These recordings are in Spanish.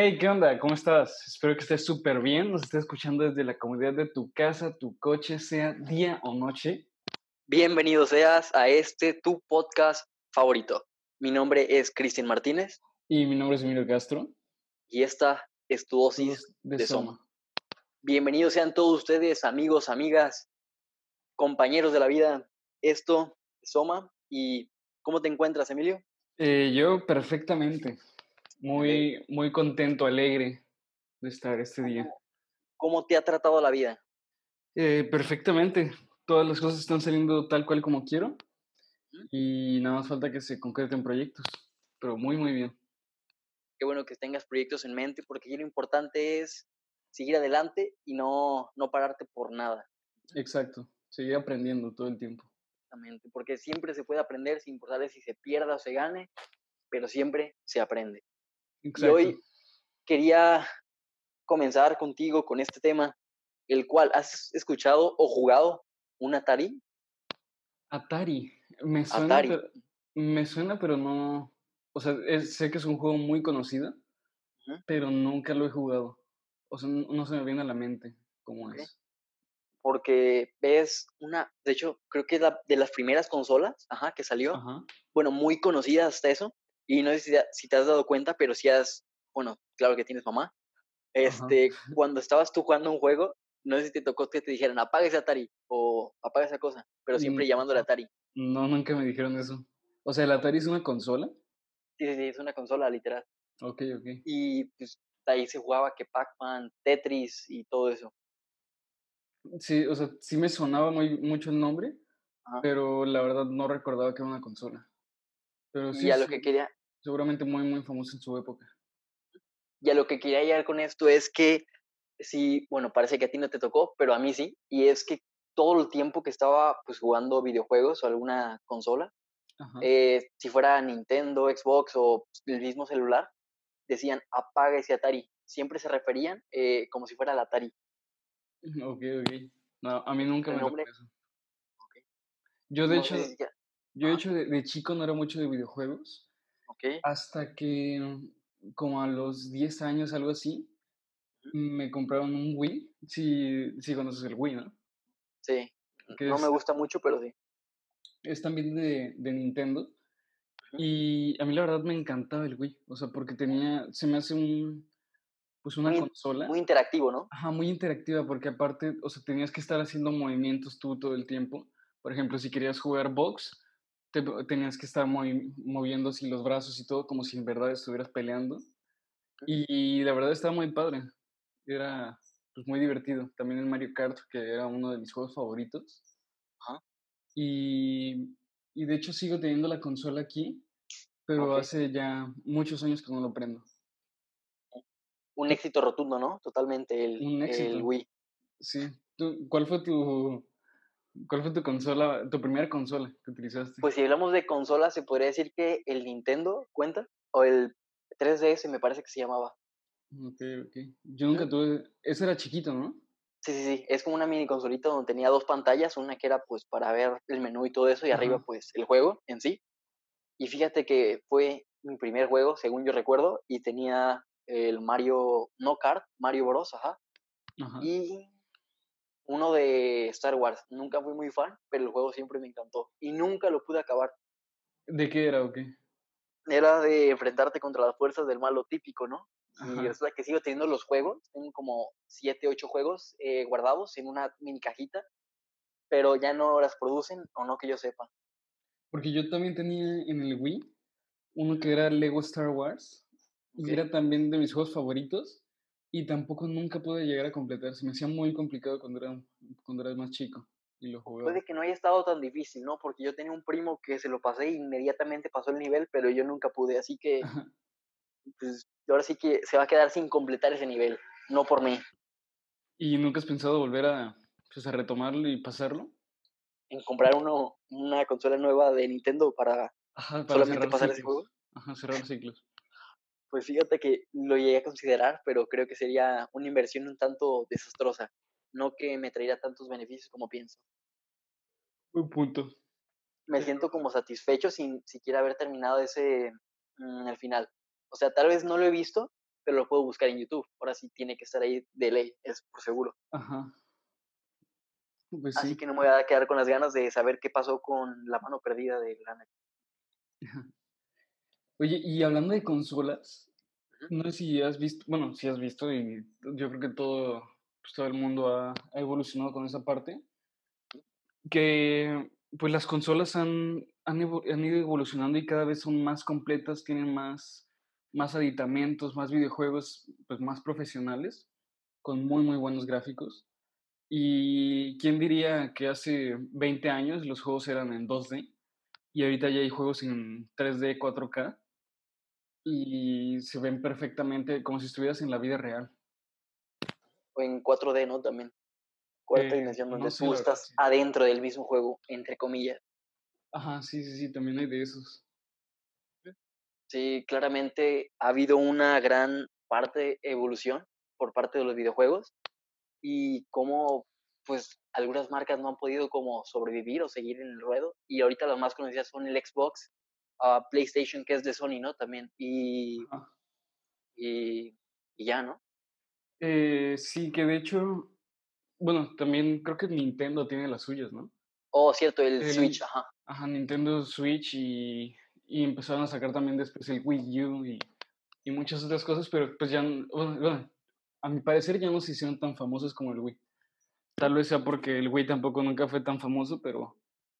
Hey, ¿qué onda? ¿Cómo estás? Espero que estés súper bien. Nos estés escuchando desde la comodidad de tu casa, tu coche, sea día o noche. Bienvenido seas a este tu podcast favorito. Mi nombre es Cristian Martínez Y mi nombre es Emilio Castro. y esta es tu dosis de de Soma. Soma. Bienvenidos sean todos ustedes, amigos, amigas, compañeros de la vida. Esto es Soma. ¿Y cómo te encuentras, Emilio? Eh, yo perfectamente. Muy, muy contento, alegre de estar este día. ¿Cómo te ha tratado la vida? Eh, perfectamente. Todas las cosas están saliendo tal cual como quiero. Y nada más falta que se concreten proyectos. Pero muy, muy bien. Qué bueno que tengas proyectos en mente porque lo importante es seguir adelante y no, no pararte por nada. Exacto. Seguir aprendiendo todo el tiempo. Exactamente, porque siempre se puede aprender sin importar si se pierda o se gane, pero siempre se aprende. Y hoy quería comenzar contigo con este tema, el cual has escuchado o jugado un Atari. Atari. Me suena, Atari. pero, me suena, pero no. O sea, es- sé que es un juego muy conocido, pero nunca lo he jugado. O sea, no, no se me viene a la mente cómo es. Porque ves una, de hecho, creo que es la, de las primeras consolas ajá, que salió, bueno, muy conocida hasta eso, y no sé si, te- si te has dado cuenta, pero si has, bueno, claro que tienes mamá, este, cuando estabas tú jugando un juego, no sé si te tocó que te dijeran, apaga ese Atari, o apaga esa cosa, pero siempre Mm, llamándole ajá. Atari. No, nunca me dijeron eso. O sea, ¿el Atari es una consola? Sí, sí, sí, es una consola literal. Ok, ok. y pues ahí se jugaba que Pac-Man, Tetris y todo eso. Sí, o sea, sí me sonaba muy, mucho el nombre, Ajá. pero la verdad no recordaba que era una consola. Pero sí, Y a lo que quería, seguramente muy, muy famoso en su época. y a lo que quería llegar con esto es que sí, bueno, parece que a ti no te tocó, pero a mí sí, y es que todo el tiempo que estaba pues jugando videojuegos o alguna consola, eh, si fuera Nintendo, Xbox o el mismo celular, decían apaga ese Atari. Siempre se referían eh, como si fuera el Atari. Ok, ok. No, a mí nunca me tocó eso. Yo, de No hecho, yo de hecho de, de chico no era mucho de videojuegos, hasta que mm, como a los 10 años, algo así, me compraron un Wii. Sí, sí conoces el Wii, ¿no? sí. Que No es, me gusta mucho, pero sí. es también de, de Nintendo. Y a mí la verdad me encantaba el Wii, o sea, porque tenía, se me hace un, pues una Muy, consola. muy interactivo, ¿no? Ajá, muy interactiva, porque aparte, o sea, tenías que estar haciendo movimientos tú todo el tiempo. Por ejemplo, si querías jugar box, te, tenías que estar movi- moviendo así los brazos y todo, como si en verdad estuvieras peleando. Y, la verdad estaba muy padre. Era pues, muy divertido. También el Mario Kart, que era uno de mis juegos favoritos. Ajá. Y, y de hecho sigo teniendo la consola aquí, pero Ok. hace ya muchos años que no lo prendo. un éxito rotundo, ¿no? Totalmente el, Un el éxito. Wii. Sí. ¿Tú- ¿Cuál fue tu, cuál fue tu consola, tu primera consola que utilizaste? Pues si hablamos de consolas, se podría decir que el Nintendo cuenta, o el 3DS me parece que se llamaba. Ok, ok. Yo nunca tuve. Ese era chiquito, ¿no? Sí, sí, sí, es como una mini consolita donde tenía dos pantallas, una que era pues para ver el menú y todo eso, y arriba pues el juego en sí. Y fíjate que fue mi primer juego, según yo recuerdo, y tenía el Mario, no Kart, Mario Bros, ajá, Ajá. y uno de Star Wars. Nunca fui muy fan, pero el juego siempre me encantó, y nunca lo pude acabar. ¿De qué era o qué? era de enfrentarte contra las fuerzas del malo típico, ¿no? Y Ajá. resulta que sigo teniendo los juegos, tengo como 7, 8 juegos eh, guardados en una mini cajita, pero ya no las producen, o no que yo sepa. Porque yo también tenía en el Wii uno que era Lego Star Wars y era también de mis juegos favoritos y tampoco nunca pude llegar a completar. Se me hacía muy complicado cuando era, cuando era más chico y lo jugaba. Puede que no haya estado tan difícil, ¿no? Porque yo tenía un primo que se lo pasé e inmediatamente pasó el nivel, pero yo nunca pude, así que Ajá. pues ahora sí que se va a quedar sin completar ese nivel, no por mí. ¿Y nunca has pensado volver a, pues, a retomarlo y pasarlo? En comprar uno, una consola nueva de Nintendo para Ajá, para solamente pasar ese ciclos. juego. Ajá, cerrar ciclos. Pues fíjate que lo llegué a considerar, pero creo que sería una inversión un tanto desastrosa, no que me traería tantos beneficios como pienso. Buen punto. Me siento como satisfecho sin siquiera haber terminado ese mm, el final. O sea, tal vez no lo he visto, pero lo puedo buscar en YouTube. Ahora sí tiene que estar ahí de ley, es por seguro. Ajá. Pues Así sí. que no me voy a quedar con las ganas de saber qué pasó con la mano perdida de Lana. Oye, y hablando de consolas, no sé si has visto, bueno, si has visto y yo creo que todo, pues, todo el mundo ha, ha evolucionado con esa parte, que pues las consolas han, han, han ido evolucionando y cada vez son más completas, tienen más, más aditamentos, más videojuegos, pues más profesionales, con muy, muy buenos gráficos. Y quién diría que hace 20 años los juegos eran en 2D y ahorita ya hay juegos en 3D, 4K y se ven perfectamente como si estuvieras en la vida real. O en 4D, ¿no? También. Cuarta Eh, dimensión, donde no tú estás sí. adentro del mismo juego, entre comillas. Ajá, sí, sí, sí, también hay de esos. Sí, claramente ha habido una gran parte evolución por parte de los videojuegos y cómo pues algunas marcas no han podido como sobrevivir o seguir en el ruedo y ahorita las más conocidas son el Xbox, ah, PlayStation que es de Sony, ¿no? También y, y, y ya, ¿no? Eh, sí, que de hecho, bueno, también creo que Nintendo tiene las suyas, ¿no? Oh, cierto, el El- Switch, ajá. Ajá, Nintendo Switch y, y empezaron a sacar también después el Wii U y, y muchas otras cosas, pero pues ya, bueno, bueno, a mi parecer ya no se hicieron tan famosos como el Wii. Tal vez sea porque el Wii tampoco nunca fue tan famoso, pero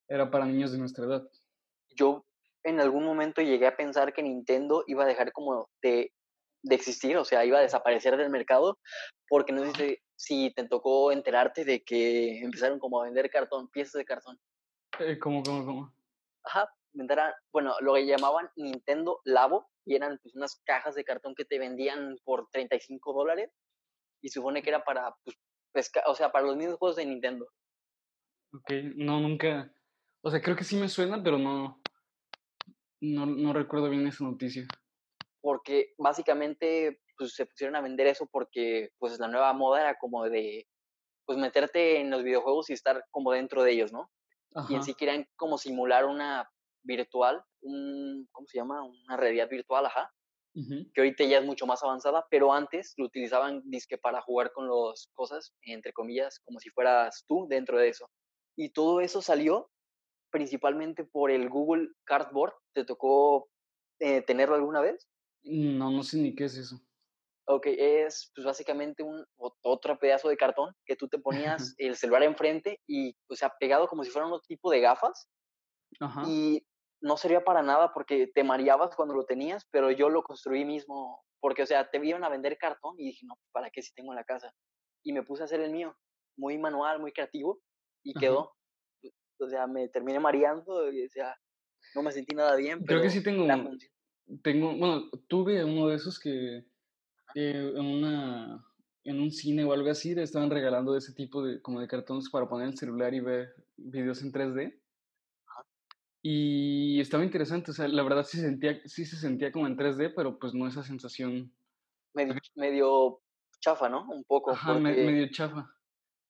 era para niños de nuestra edad. Yo en algún momento llegué a pensar que Nintendo iba a dejar como de, de existir, o sea, iba a desaparecer del mercado, porque no sé si te, tocó enterarte de que empezaron como a vender cartón, piezas de cartón. Eh, ¿cómo, cómo, cómo? Ajá, venderán, bueno, lo que llamaban Nintendo Labo, y eran pues unas cajas de cartón que te vendían por 35 dólares, y supone que era para, pues, pesca, o sea, para los mismos juegos de Nintendo. Ok, no, nunca. O sea, creo que sí me suena, pero no, no, no recuerdo bien esa noticia. porque básicamente pues, se pusieron a vender eso porque pues la nueva moda era como de pues meterte en los videojuegos y estar como dentro de ellos, ¿no? Y en sí querían como simular una virtual, un, ¿cómo se llama? Una realidad virtual, ajá, que ahorita ya es mucho más avanzada, pero antes lo utilizaban disque para jugar con las cosas, entre comillas, como si fueras tú dentro de eso. Y todo eso salió principalmente por el Google Cardboard. ¿Te tocó eh, tenerlo alguna vez? No, no sé ni qué es eso. Ok, es pues básicamente un ot- otro pedazo de cartón que tú te ponías el celular enfrente y, o sea, pegado como si fuera un tipo de gafas Ajá. y no servía para nada porque te mareabas cuando lo tenías, pero yo lo construí mismo porque, o sea, te iban a vender cartón y dije, no, ¿para qué si tengo en la casa? Y me puse a hacer el mío, muy manual, muy creativo y Ajá. quedó. O sea, me terminé mareando y, o sea, no me sentí nada bien, Creo que sí tengo, tengo, bueno, tuve uno de esos que, que en una, en un cine o algo así le estaban regalando ese tipo de, como de cartones para poner el celular y ver videos en 3D. Ajá. Y estaba interesante, o sea, la verdad sí sentía, sí se sentía como en 3D, pero pues no esa sensación, medio, medio chafa, ¿no? Un poco, ajá, porque medio chafa.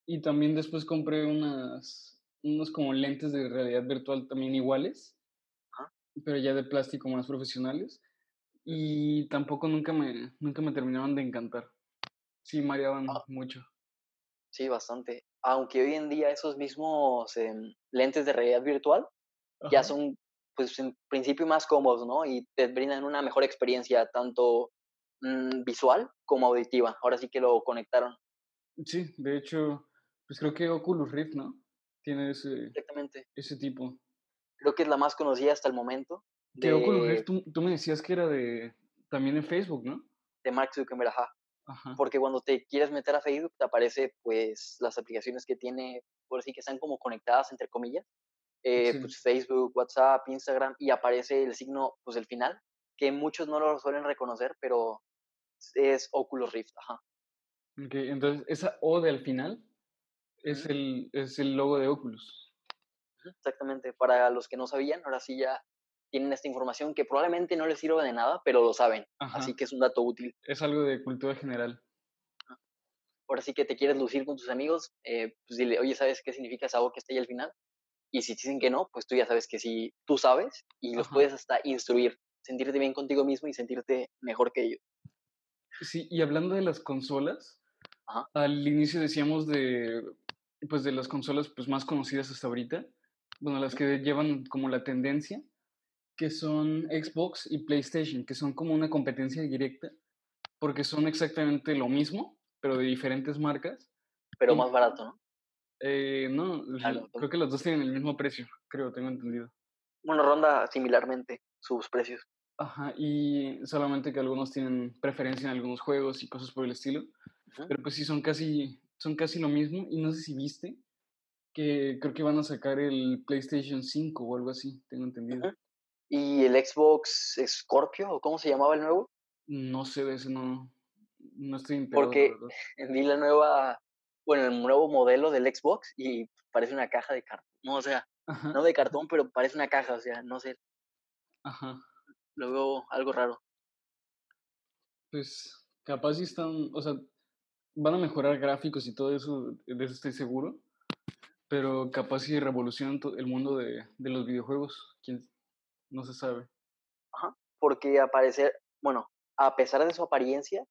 Y también después compré unas, unos como lentes de realidad virtual también iguales, pero ya de plástico más profesionales. Y tampoco nunca me, nunca me terminaban de encantar. Sí, mareaban Ah. mucho. Sí, bastante. Aunque hoy en día esos mismos em, lentes de realidad virtual ya son, pues en principio más cómodos, ¿no? Y te brindan una mejor experiencia, tanto mm, visual como auditiva. Ahora sí que lo conectaron Sí, de hecho, pues creo que Oculus Rift, ¿no? Tiene ese, exactamente. ese tipo. Creo que es la más conocida hasta el momento de, Rift, tú, tú me decías que era de, también en Facebook, ¿no? de Mark Zuckerberg, ajá. Ajá. Porque cuando te quieres meter a Facebook te aparece, pues, las aplicaciones que tiene, por así que están como conectadas, entre comillas. eh, Sí. pues Facebook, WhatsApp, Instagram, y aparece el signo, pues el final, que muchos no lo suelen reconocer, pero es Oculus Rift, ajá. Ok, entonces esa O de al final es el, es el logo de Oculus. Exactamente, para los que no sabían, ahora sí ya tienen esta información que probablemente no les sirva de nada, pero lo saben, así que es un dato útil. Es algo de cultura general. Ahora sí que te quieres lucir con tus amigos, eh, pues dile, oye, ¿sabes qué significa esa que está ahí al final? Y si te dicen que no, pues tú ya sabes que sí, tú sabes y los puedes hasta instruir, sentirte bien contigo mismo y sentirte mejor que ellos. Sí, y hablando de las consolas, Ajá. al inicio decíamos de, pues de las consolas pues, más conocidas hasta ahorita, bueno, las que llevan como la tendencia, que son Xbox y PlayStation, que son como una competencia directa, porque son exactamente lo mismo, pero de diferentes marcas. Pero Y- más barato, ¿no? Eh, no, Claro, creo que los dos tienen el mismo precio, creo, tengo entendido. Bueno, ronda similarmente sus precios. Ajá, y solamente que algunos tienen preferencia en algunos juegos y cosas por el estilo. Pero pues sí, son casi, son casi lo mismo. Y no sé si viste que creo que van a sacar el PlayStation 5 o algo así, tengo entendido. ¿Y el Xbox Scorpio o cómo se llamaba el nuevo? No sé de eso, no, no estoy enterado, Porque vi la nueva, bueno, el nuevo modelo del Xbox y parece una caja de cartón. No, o sea, Ajá, no de cartón, pero parece una caja, o sea, no sé, ajá. lo veo algo raro. Pues capaz sí están, o sea, van a mejorar gráficos y todo eso, de eso estoy seguro. Pero capaz sí revolucionan el mundo de, de los videojuegos, quién, no se sabe. Porque aparecer, bueno, a pesar de su apariencia,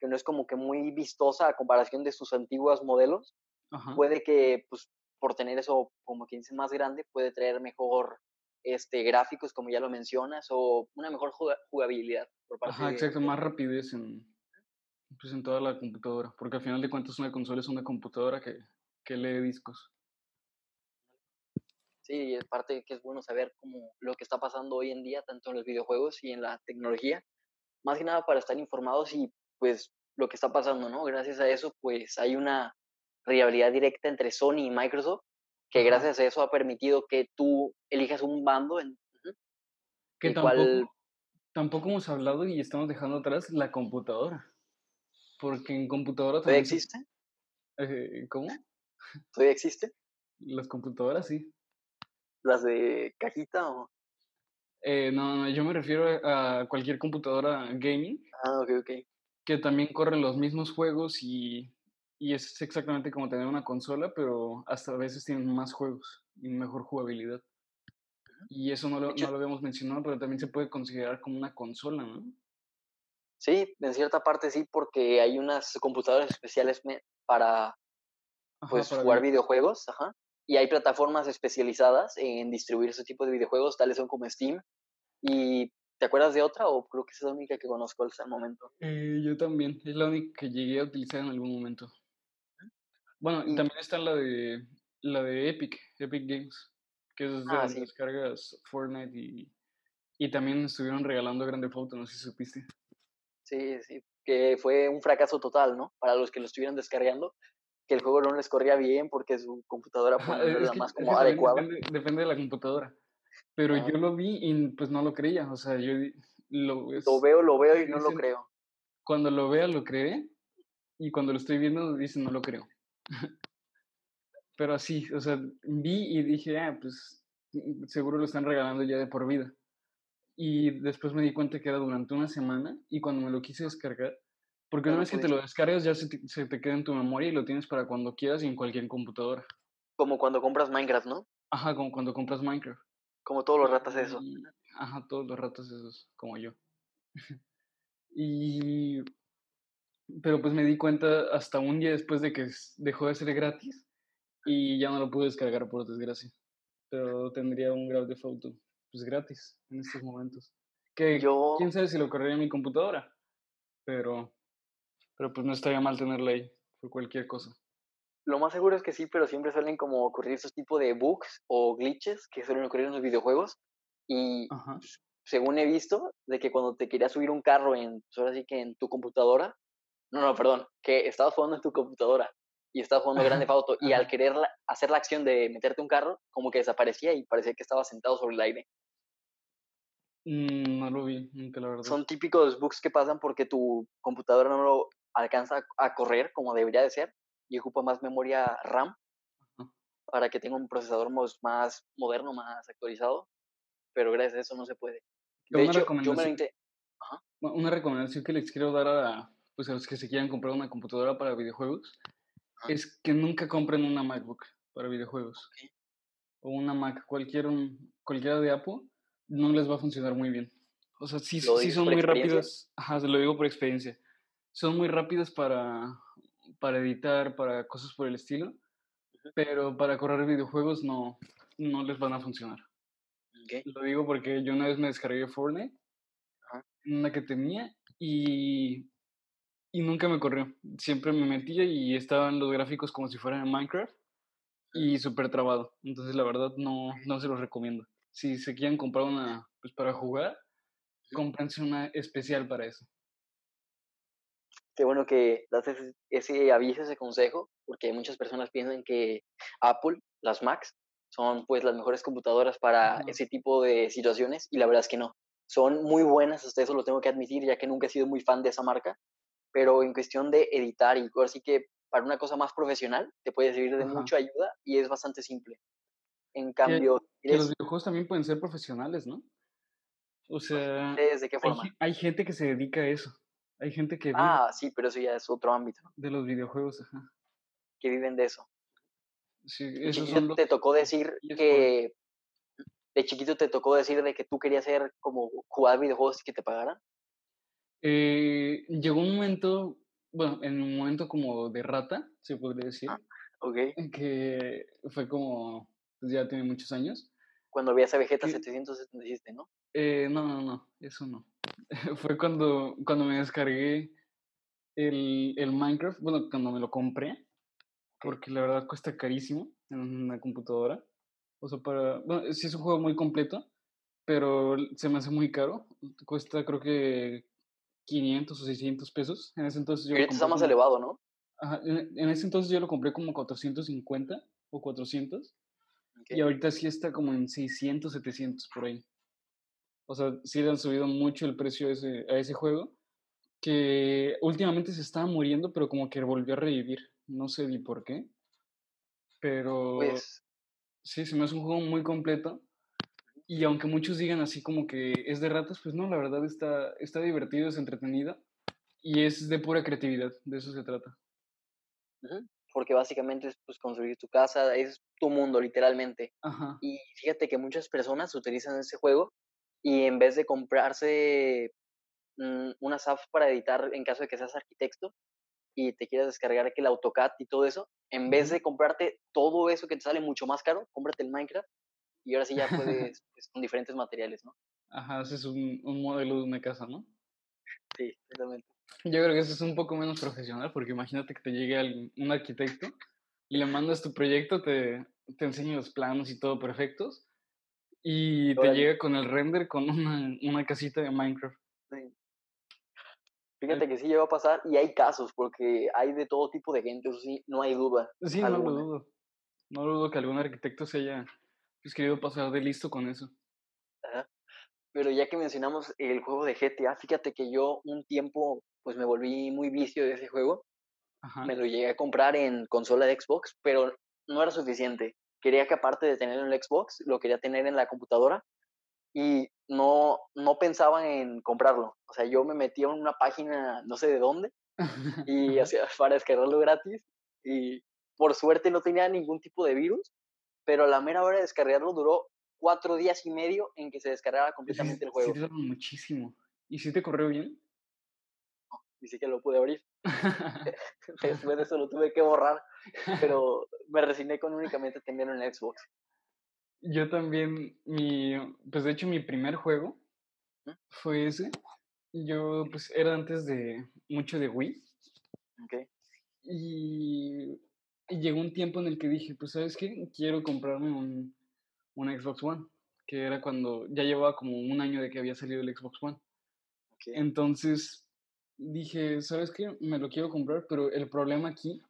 que no es como que muy vistosa a comparación de sus antiguos modelos, Ajá. puede que, pues, por tener eso, como quien dice, más grande, puede traer mejor este, gráficos, como ya lo mencionas, o una mejor juga- jugabilidad por parte Ajá, de... exacto, más rapidez en, pues en toda la computadora, porque al final de cuentas una consola es una computadora que, que lee discos. Sí, y aparte que es bueno saber como lo que está pasando hoy en día, tanto en los videojuegos y en la tecnología, más que nada para estar informados y pues lo que está pasando, ¿no? Gracias a eso, pues hay una rivalidad directa entre Sony y Microsoft, que gracias a eso ha permitido que tú elijas un bando en, Que el tampoco, cual, tampoco hemos hablado y estamos dejando atrás la computadora, porque en computadora ¿todavía también se... existe? eh, ¿Cómo? ¿Todavía existe? Las computadoras, sí. ¿Las de cajita o...? Eh, no, no, yo me refiero a cualquier computadora gaming Ah, ok, ok. que también corre los mismos juegos y, y es exactamente como tener una consola, pero hasta a veces tienen más juegos y mejor jugabilidad. Y eso no lo, no lo habíamos mencionado, pero también se puede considerar como una consola, ¿no? Sí, en cierta parte sí, porque hay unas computadoras especiales para Ajá, pues para jugar videojuegos. videojuegos, ajá. Y hay plataformas especializadas en distribuir ese tipo de videojuegos, tales son como Steam. ¿Y te acuerdas de otra o creo que es la única que conozco hasta el momento? Eh, yo también, es la única que llegué a utilizar en algún momento. Bueno, y también está la de la de Epic, Epic Games, que es de ah, donde sí, descargas Fortnite y, y también estuvieron regalando Grande Auto, no sé si supiste. Sí, sí, que fue un fracaso total, ¿no? Para los que lo estuvieron descargando, que el juego no les corría bien porque su computadora pues Ajá, no era es la que, más como adecuada. depende, depende de la computadora. Pero Ah, yo lo vi y pues no lo creía. O sea, yo lo veo, lo veo y no lo creo. cuando lo vea lo creé y cuando lo estoy viendo dicen no lo creo. Pero así, o sea, vi y dije, ah, pues seguro lo están regalando ya de por vida. Y después me di cuenta que era durante una semana y cuando me lo quise descargar, porque una no vez que te lo descargas ya se te, se te queda en tu memoria y lo tienes para cuando quieras y en cualquier computadora. Como cuando compras Minecraft, ¿no? Ajá, como cuando compras Minecraft. Como todos los ratas eso. Y, ajá, todos los ratos esos, como yo. Y, pero pues me di cuenta hasta un día después de que dejó de ser gratis y ya no lo pude descargar por desgracia. Pero tendría un Grand Theft Auto, pues gratis en estos momentos. Que Yo, quién sabe si lo correría en mi computadora, pero, pero pues no estaría mal tenerla ahí por cualquier cosa. lo más seguro es que sí, pero siempre suelen como ocurrir esos tipos de bugs o glitches que suelen ocurrir en los videojuegos. Y Ajá. según he visto, de que cuando te querías subir un carro en, pues ahora sí que en tu computadora, no, no, perdón, que estabas jugando en tu computadora y estabas jugando Grande Auto y al querer la- hacer la acción de meterte un carro, como que desaparecía y parecía que estaba sentado sobre el aire. Mm, no lo vi, nunca la verdad. Son típicos bugs que pasan porque tu computadora no lo alcanza a correr como debería de ser y ocupa más memoria RAM Ajá. para que tenga un procesador más moderno, más actualizado, pero gracias a eso no se puede. De una hecho, yo me lo. Ajá, una recomendación que les quiero dar a, pues a los que se quieran comprar una computadora para videojuegos ajá, es que nunca compren una MacBook para videojuegos o una Mac, cualquier, un- cualquiera de Apple, no les va a funcionar muy bien. O sea, sí, ¿Lo sí son muy rápidas, ajá, se lo digo por experiencia. son muy rápidos para, para editar, para cosas por el estilo, pero para correr videojuegos no, no les van a funcionar. Lo digo porque yo una vez me descargué Fortnite, una que tenía, y, y nunca me corrió. Siempre me metía y estaban los gráficos como si fueran en Minecraft y súper trabado. Entonces, la verdad, no, no se los recomiendo. Si se quieren comprar una pues, para jugar, cómprense una especial para eso. Qué bueno que das ese, aviso, ese consejo, porque muchas personas piensan que Apple, las Macs, son pues las mejores computadoras para ese tipo de situaciones y la verdad es que no. Son muy buenas, hasta eso lo tengo que admitir, ya que nunca he sido muy fan de esa marca, pero en cuestión de editar y así que para una cosa más profesional te puede servir de mucha ayuda y es bastante simple. En cambio... Que, los videojuegos también pueden ser profesionales, ¿no? O sea... ¿De qué forma? Hay, gente que se dedica a eso. Hay gente que... ah, sí, pero eso ya es otro ámbito. De los videojuegos, ajá. Que viven de eso. Sí, eso te tocó decir que... De chiquito te tocó decir de que tú querías ser como jugar videojuegos y que te pagaran. Eh, llegó un momento, bueno, en un momento como de rata, se podría decir. Ah, ok. Que fue como, pues ya tiene muchos años. Cuando veías a Vegeta 777, ¿no? Eh, no, no, no, eso no. fue cuando, cuando me descargué el, el Minecraft, bueno, cuando me lo compré, porque la verdad cuesta carísimo en una computadora. O sea, para, bueno, sí es un juego muy completo, pero se me hace muy caro. Cuesta creo que 500 o 600 pesos. En ese entonces yo... está más elevado, ¿no? Ajá, en, ese entonces yo lo compré como 450 o 400. Y ahorita sí está como en 600, 700 por ahí. O sea, sí le han subido mucho el precio a ese, a ese juego. Que últimamente se estaba muriendo, pero como que volvió a revivir. No sé ni por qué. Pero... Pues... Sí, se me hace un juego muy completo. Y aunque muchos digan así como que es de ratas, pues no, la verdad está, está divertido, es entretenido y es de pura creatividad, de eso se trata. Porque básicamente es pues, construir tu casa, es tu mundo literalmente. Y fíjate que muchas personas utilizan ese juego y en vez de comprarse mm, unas apps para editar en caso de que seas arquitecto y te quieras descargar que el AutoCAD y todo eso, en vez de comprarte todo eso que te sale mucho más caro, cómprate el Minecraft y ahora sí ya puedes pues, con diferentes materiales, ¿no? Ajá, haces un, un modelo de una casa, ¿no? Sí, exactamente. Yo creo que eso es un poco menos profesional, porque imagínate que te llegue alguien, un arquitecto y le mandas tu proyecto, te, te enseña los planos y todo perfectos, y te llega con el render con una, una casita de Minecraft. Sí. Fíjate que sí llegó a pasar y hay casos, porque hay de todo tipo de gente, eso sí, no hay duda. Sí, no lo dudo. No lo dudo que algún arquitecto se haya pues querido pasar de listo con eso. Pero ya que mencionamos el juego de GTA, fíjate que yo un tiempo pues me volví muy vicio de ese juego. Me lo llegué a comprar en consola de Xbox, pero no era suficiente. Quería que aparte de tenerlo en el Xbox, lo quería tener en la computadora y no, no pensaba en comprarlo. O sea, yo me metía en una página, no sé de dónde, y hacía para descargarlo gratis y por suerte no tenía ningún tipo de virus pero la mera hora de descargarlo duró cuatro días y medio en que se descargara completamente el juego. Sí, muchísimo. ¿Y si te corrió bien? Ni siquiera lo pude abrir. Después de eso lo tuve que borrar, pero me resigné con únicamente tenerlo en Xbox. Yo también, mi, pues de hecho mi primer juego fue ese. Yo pues era antes de mucho de Wii. Okay. Y y llegó un tiempo en el que dije, pues, ¿sabes qué? Quiero comprarme un, un Xbox One, que era cuando ya llevaba como un año de que había salido el Xbox One. Entonces dije, ¿sabes qué? Me lo quiero comprar, pero el problema aquí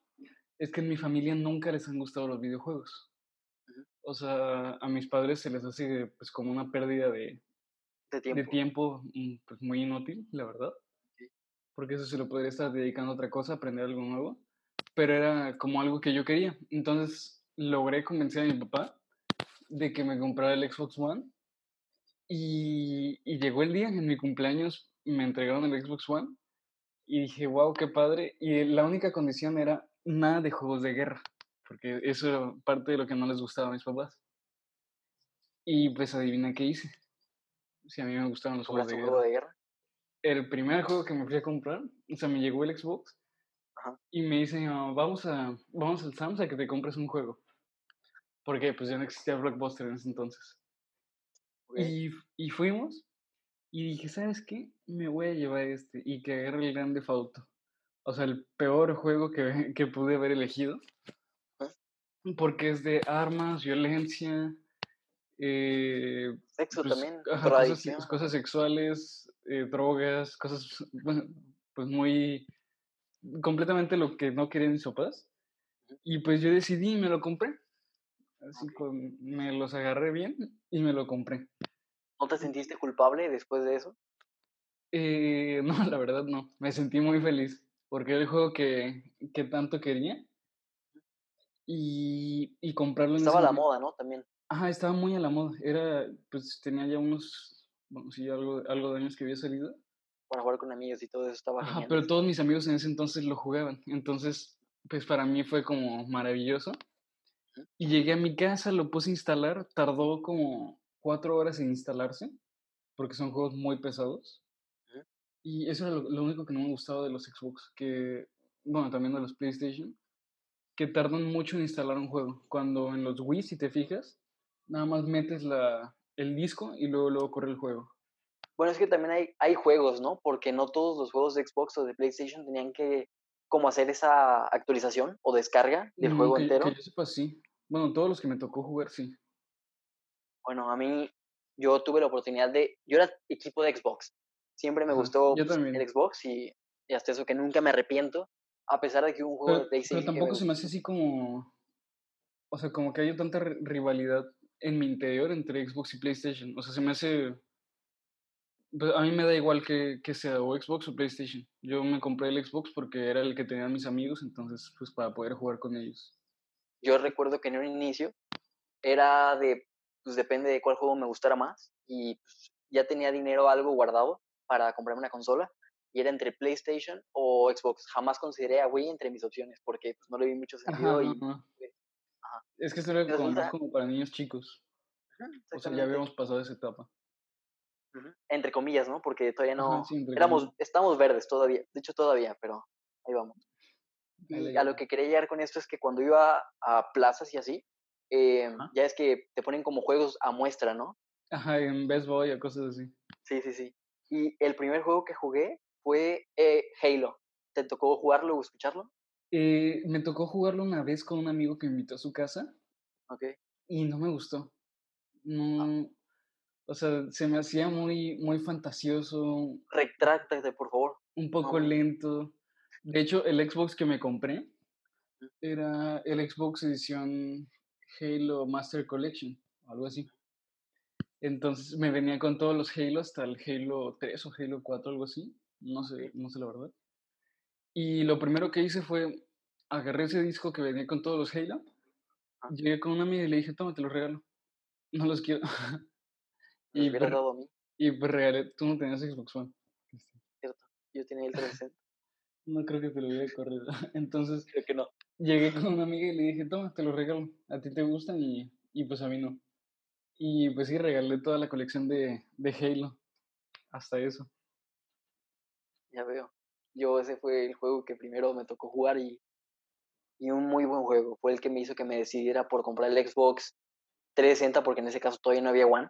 es que en mi familia nunca les han gustado los videojuegos. O sea, a mis padres se les hace pues como una pérdida de, de tiempo, mm, pues muy inútil, la verdad. Porque eso se lo podría estar dedicando a otra cosa, aprender algo nuevo pero era como algo que yo quería. Entonces logré convencer a mi papá de que me comprara el Xbox One y, llegó el día, en mi cumpleaños me entregaron el Xbox One y dije, wow, qué padre. Y la única condición era nada de juegos de guerra, porque eso era parte de lo que no les gustaba a mis papás. Y pues adivina qué hice. Si a mí me gustaban los juegos de guerra. de guerra. el primer juego que me fui a comprar, o sea, me llegó el Xbox y me dice, vamos, a, vamos al Sam's a que te compres un juego. Porque pues ya no existía Blockbuster en ese entonces. Y, y, fuimos y dije, ¿sabes qué? Me voy a llevar este y que agarre el grande Fauto. O sea, el peor juego que, que pude haber elegido. Porque es de armas, violencia, eh, sexo pues, también, cosas, cosas, sexuales, eh, drogas, cosas pues muy completamente lo que no querían mis papás. Y pues yo decidí y me lo compré. Así con, me los agarré bien y me lo compré. ¿No te sentiste culpable después de eso? Eh, no, la verdad no. Me sentí muy feliz porque era el juego que, que tanto quería. Y, y comprarlo Estaba a la moda, ¿no? También. Ajá, estaba muy a la moda. Era, pues tenía ya unos, bueno, sí, algo, algo de años que había salido. Para jugar con amigos y todo eso estaba Ajá, pero todos mis amigos en ese entonces lo jugaban. Entonces, pues para mí fue como maravilloso. Y llegué a mi casa, lo puse a instalar, tardó como cuatro horas en instalarse, porque son juegos muy pesados. Y eso era lo, único que no me gustaba de los Xbox, que, bueno, también de los PlayStation, que tardan mucho en instalar un juego. Cuando en los Wii, si te fijas, nada más metes la, el disco y luego, luego corre el juego. Bueno, es que también hay, hay juegos, ¿no? Porque no todos los juegos de Xbox o de PlayStation tenían que como hacer esa actualización o descarga del juego entero. Que yo sepa, sí. Bueno, todos los que me tocó jugar, sí. Bueno, a mí, yo tuve la oportunidad de, yo era equipo de Xbox. Siempre me gustó el Xbox y, hasta eso que nunca me arrepiento, a pesar de que un juego de PlayStation... Pero tampoco se me hace así como, o sea, como que hay tanta rivalidad en mi interior entre Xbox y PlayStation. O sea, se me hace... Pues, a mí me da igual que, que, sea o Xbox o PlayStation. Yo me compré el Xbox porque era el que tenían mis amigos, entonces, pues para poder jugar con ellos. Yo recuerdo que en un inicio era de pues depende de cuál juego me gustara más. Y pues, ya tenía dinero algo guardado para comprarme una consola. Y era entre PlayStation o Xbox. Jamás consideré a Wii entre mis opciones porque pues, no le vi mucho sentido. y, Es que esto era como, para niños chicos. o sea, ya habíamos pasado esa etapa. Entre comillas, ¿no? Porque todavía no... éramos, estamos verdes todavía. De hecho, todavía, pero ahí vamos. Y a lo que quería llegar con esto es que cuando iba a plazas y así, eh, ya es que te ponen como juegos a muestra, ¿no? Ajá, en Best Boy o cosas así. Sí, sí, sí. Y el primer juego que jugué fue eh, Halo. ¿Te tocó jugarlo o escucharlo? Eh, me tocó jugarlo una vez con un amigo que me invitó a su casa. Ok. Y no me gustó. No. O sea, se me hacía muy, muy fantasioso. Retráctate, por favor. Un poco lento. De hecho, el Xbox que me compré era el Xbox edición Halo Master Collection, algo así. Entonces me venía con todos los Halo hasta el Halo 3 o Halo 4, algo así. No sé, no sé la verdad. Y lo primero que hice fue agarré ese disco que venía con todos los Halo. Ah. Llegué con una amiga y le dije, toma, te los regalo. No los quiero. y, pues, a mí. y pues regalé, tú no tenías Xbox One. Cierto, yo tenía el 360. no creo que te lo hubiera corrido. Entonces, creo que no llegué con una amiga y le dije, toma, te lo regalo, a ti te gustan y, y pues a mí no. Y pues sí, regalé toda la colección de, de Halo, hasta eso. Ya veo. Yo ese fue el juego que primero me tocó jugar y, y un muy buen juego. Fue el que me hizo que me decidiera por comprar el Xbox 360 porque en ese caso todavía no había One.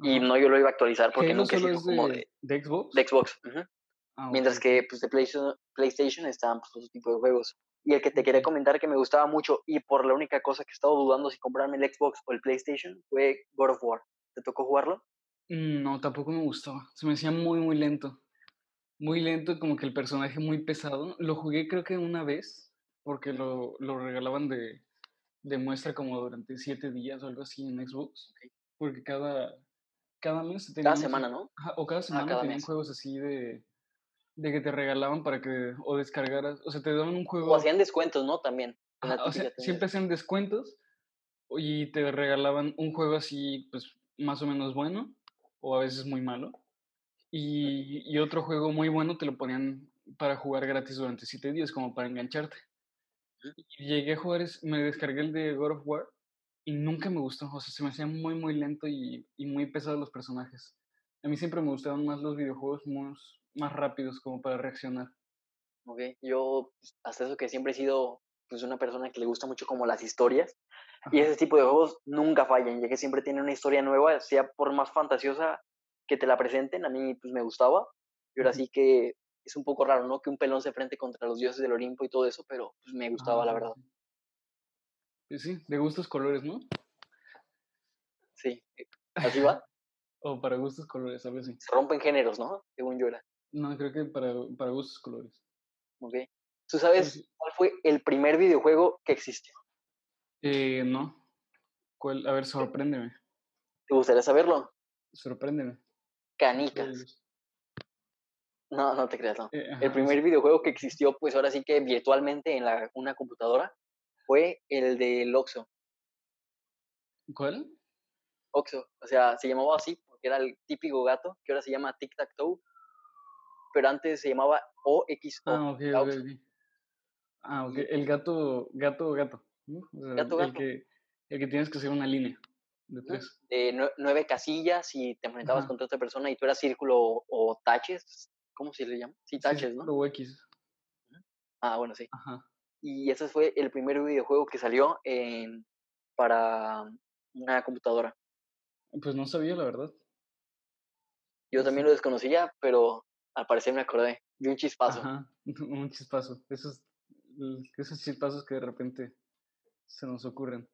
Y no yo lo iba a actualizar porque no solo es como de, de, Xbox. De Xbox. Ah, Mientras que pues de PlayStation, PlayStation estaban pues otro tipo de juegos. Y el que te quería comentar que me gustaba mucho y por la única cosa que estaba dudando si comprarme el Xbox o el PlayStation fue God of War. ¿Te tocó jugarlo? Mm, no, tampoco me gustaba. Se me hacía muy, muy lento. Muy lento, como que el personaje muy pesado. Lo jugué creo que una vez, porque lo, lo regalaban de, de, muestra como durante siete días o algo así en Xbox. Porque cada, cada mes tenía... Cada semana, ¿no? o cada ah, semana tenían juegos así de de que te regalaban para que o descargaras, o sea, te daban un juego. O hacían descuentos, ¿no? También. o sea, siempre hacían descuentos y te regalaban un juego así, pues más o menos bueno, o a veces muy malo. Y, y otro juego muy bueno te lo ponían para jugar gratis durante 7 días, como para engancharte. Y llegué a jugar, me descargué el de God of War y nunca me gustó. O sea, se me hacía muy, muy lento y, y muy pesado los personajes. A mí siempre me gustaban más los videojuegos más, más rápidos como para reaccionar. Ok, yo pues, hasta eso que siempre he sido pues una persona que le gusta mucho como las historias y ese tipo de juegos nunca fallan, ya que siempre tienen una historia nueva, sea por más fantasiosa que te la presenten, a mí pues me gustaba y ahora sí que es un poco raro, ¿no? Que un pelón se frente contra los dioses del Olimpo y todo eso, pero pues me gustaba, la verdad. Sí, sí, de gustos colores, ¿no? Sí, así va. o para gustos colores, a veces. Se rompen géneros, ¿no? Según yo era. No, creo que para, para gustos colores. Ok. ¿Tú sabes cuál fue el primer videojuego que existió? Eh, no. ¿Cuál? A ver, sorpréndeme. ¿Te gustaría saberlo? Sorpréndeme. Canicas. No, no te creas, no. Eh, el primer videojuego que existió, pues ahora sí que virtualmente en la, una computadora, fue el del Oxo. ¿Cuál? Oxo. O sea, se llamaba así porque era el típico gato, que ahora se llama Tic Tac Toe. Pero antes se llamaba OXO. Ah, ok, ok, Ah, ok. El gato, gato, gato. gato, el Que, el que tienes que hacer una línea de tres. De nueve casillas y te enfrentabas contra otra persona y tú eras círculo o taches. ¿Cómo se le llama? Sí, taches, ¿no? O X. Ah, bueno, sí. Ajá. Y ese fue el primer videojuego que salió en, para una computadora. Pues no sabía, la verdad. Yo también lo desconocía, pero al parecer me acordé. De un chispazo. Ajá, un chispazo. Esos, esos chispazos que de repente se nos ocurren.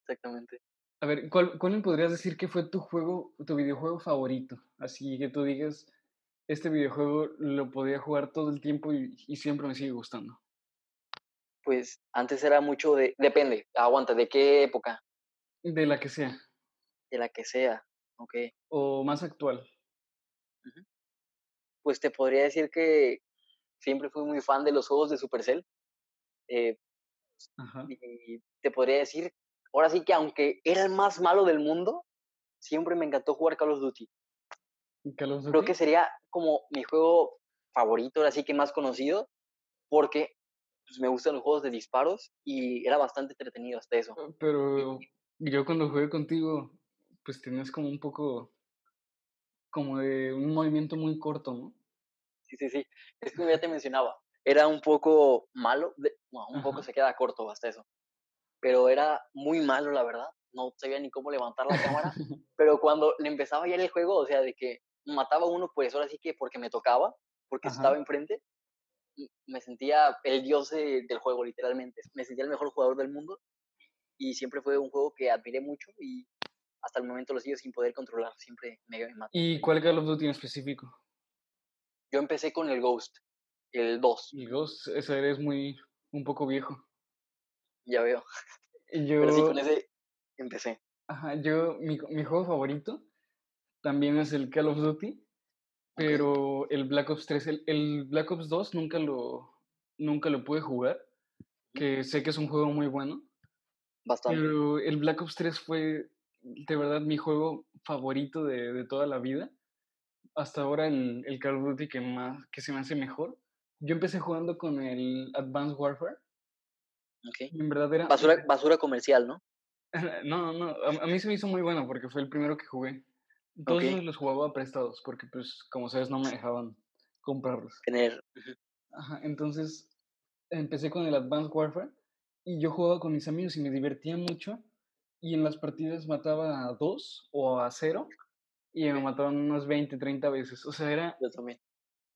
Exactamente. A ver, ¿cuál, ¿cuál podrías decir que fue tu juego, tu videojuego favorito? Así que tú digas, este videojuego lo podía jugar todo el tiempo y, siempre me sigue gustando. Pues antes era mucho de, depende, aguanta, ¿de qué época? De la que sea. De la que sea, ok. O más actual. Pues te podría decir que siempre fui muy fan de los juegos de Supercell. Eh, y te podría decir, ahora sí que aunque era el más malo del mundo, siempre me encantó jugar Call of Duty. Creo que sería como mi juego favorito, así que más conocido, porque pues, me gustan los juegos de disparos y era bastante entretenido hasta eso. Ah, pero yo cuando jugué contigo, pues tenías como un poco, como de un movimiento muy corto, ¿no? Sí, sí, sí. Es como ya te mencionaba, era un poco malo, un poco se queda corto hasta eso, pero era muy malo, la verdad. No sabía ni cómo levantar la cámara, pero cuando le empezaba ya el juego, o sea, de que mataba a uno, pues ahora sí que porque me tocaba, porque estaba enfrente, me sentía el dios del juego, literalmente. Me sentía el mejor jugador del mundo y siempre fue un juego que admiré mucho y hasta el momento lo sigo sin poder controlar. Siempre me, me ¿Y cuál Call of Duty en específico? Yo empecé con el Ghost, el 2. El Ghost, ese eres muy, un poco viejo. Ya veo. Yo... Pero sí, con ese empecé. Ajá, yo, mi, mi juego favorito también es el Call of Duty, pero el Black Ops 3, el, Black Ops 2 nunca lo, nunca lo pude jugar, que sé que es un juego muy bueno. Bastante. Pero el Black Ops 3 fue de verdad mi juego favorito de, toda la vida. Hasta ahora el, el, Call of Duty que, más, que se me hace mejor. Yo empecé jugando con el Advanced Warfare. Okay. En verdad era... Basura, basura comercial, ¿no? no, no, a, a, mí se me hizo muy bueno porque fue el primero que jugué. Todos los jugaba prestados porque, pues, como sabes, no me dejaban comprarlos. Tener. Ajá, entonces empecé con el Advanced Warfare y yo jugaba con mis amigos y me divertía mucho y en las partidas mataba a dos o a cero y me mataban unas 20, 30 veces. O sea, era... Yo también.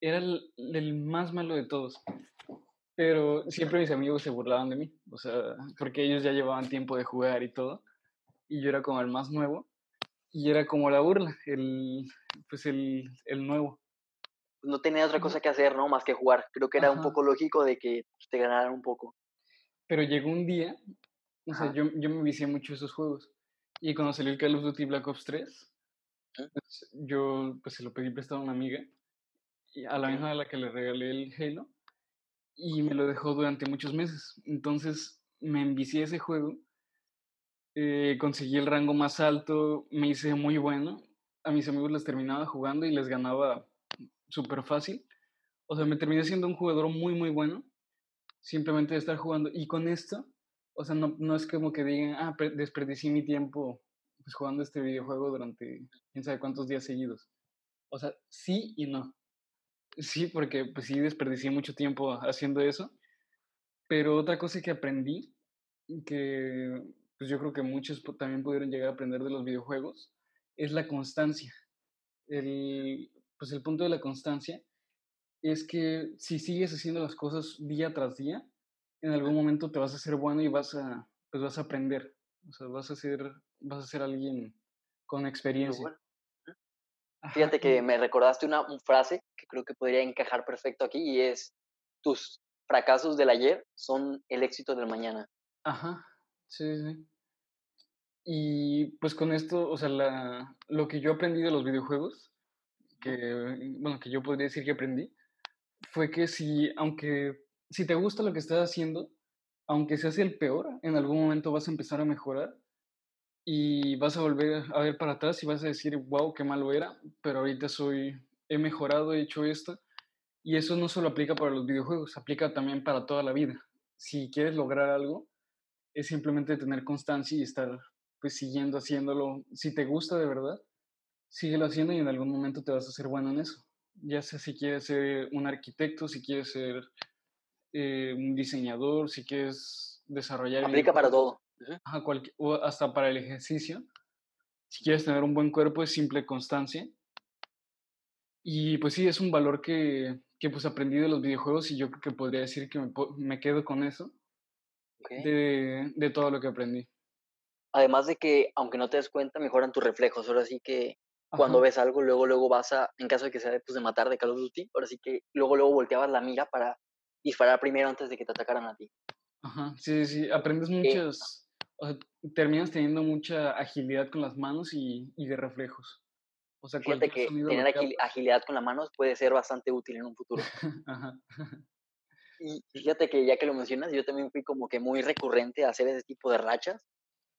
Era el, el más malo de todos. Pero siempre mis amigos se burlaban de mí, o sea, porque ellos ya llevaban tiempo de jugar y todo, y yo era como el más nuevo, y era como la burla, el, pues el, el nuevo. No tenía otra cosa que hacer, ¿no? Más que jugar. Creo que era un poco lógico de que te ganaran un poco. Pero llegó un día, o sea, yo, yo me vicié mucho esos juegos. Y cuando salió el Call of Duty Black Ops 3, pues, yo pues se lo pedí prestado a una amiga, y a la misma a la que le regalé el Halo, y me lo dejó durante muchos meses. Entonces me envicié ese juego eh, conseguí el rango más alto, me hice muy bueno. A mis amigos les terminaba jugando y les ganaba súper fácil. O sea, me terminé siendo un jugador muy, muy bueno. Simplemente de estar jugando. Y con esto, o sea, no, no es como que digan, ah, desperdicié mi tiempo pues, jugando este videojuego durante quién sabe cuántos días seguidos. O sea, sí y no. Sí, porque pues sí desperdicié mucho tiempo haciendo eso. Pero otra cosa que aprendí, que pues yo creo que muchos también pudieron llegar a aprender de los videojuegos, es la constancia. El, pues el punto de la constancia es que si sigues haciendo las cosas día tras día, en algún momento te vas a hacer bueno y vas a, pues vas a aprender. O sea, vas a ser, vas a ser alguien con experiencia. Fíjate que me recordaste una, frase que creo que podría encajar perfecto aquí y es, tus fracasos del ayer son el éxito del mañana. Ajá, sí, sí. Y pues con esto, o sea, la, lo que yo aprendí de los videojuegos, que, bueno, que yo podría decir que aprendí, fue que si, aunque, si te gusta lo que estás haciendo, aunque seas el peor, en algún momento vas a empezar a mejorar y vas a volver a ver para atrás y vas a decir, wow, qué malo era, pero ahorita soy, he mejorado, he hecho esto. Y eso no solo aplica para los videojuegos, aplica también para toda la vida. Si quieres lograr algo, es simplemente tener constancia y estar pues siguiendo haciéndolo. Si te gusta de verdad, síguelo haciendo y en algún momento te vas a hacer bueno en eso. Ya sea si quieres ser un arquitecto, si quieres ser eh, un diseñador, si quieres desarrollar... Aplica para todo o hasta para el ejercicio. Si quieres tener un buen cuerpo, es simple constancia. Y pues sí, es un valor que, que pues aprendí de los videojuegos y yo creo que podría decir que me, me quedo con eso de, de, todo lo que aprendí. Además de que, aunque no te des cuenta, mejoran tus reflejos. Ahora sí que cuando ves algo, luego, luego vas a, en caso de que sea pues, de matar de Call of Duty, ahora sí que luego, luego volteabas la mira para disparar primero antes de que te atacaran a ti. Ajá, sí, sí, aprendes muchas, terminas teniendo mucha agilidad con las manos y, y de reflejos. O sea, Fíjate que tener agilidad con las manos puede ser bastante útil en un futuro. Y fíjate que ya que lo mencionas, yo también fui como que muy recurrente a hacer ese tipo de rachas,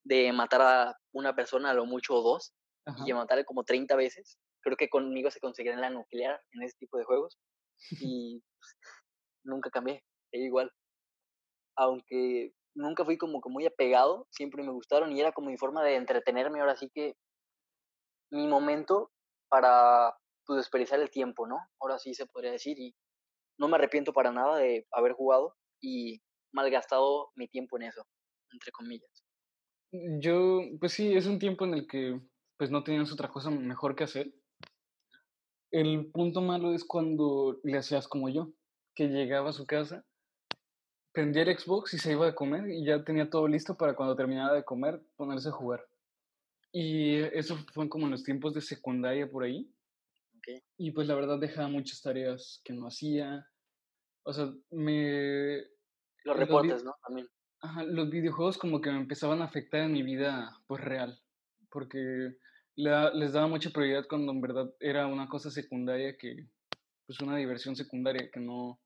de matar a una persona a lo mucho o dos, y de matar como 30 veces. Creo que conmigo se conseguirá en la nuclear en ese tipo de juegos. Y pues, nunca cambié, igual. Aunque nunca fui como que muy apegado, siempre me gustaron y era como mi forma de entretenerme, ahora sí que mi momento para pues, desperdiciar el tiempo, ¿no? Ahora sí se podría decir y no me arrepiento para nada de haber jugado y malgastado mi tiempo en eso, entre comillas. Yo, pues sí, es un tiempo en el que pues no tenías otra cosa mejor que hacer. El punto malo es cuando le hacías como yo, que llegaba a su casa prendía el Xbox y se iba a comer y ya tenía todo listo para cuando terminaba de comer ponerse a jugar. Y eso fue como en los tiempos de secundaria por ahí. Y pues la verdad dejaba muchas tareas que no hacía. O sea, me... Los reportes, ¿no? También. Ajá, los videojuegos como que me empezaban a afectar en mi vida pues real. Porque les daba mucha prioridad cuando en verdad era una cosa secundaria que... Pues una diversión secundaria que no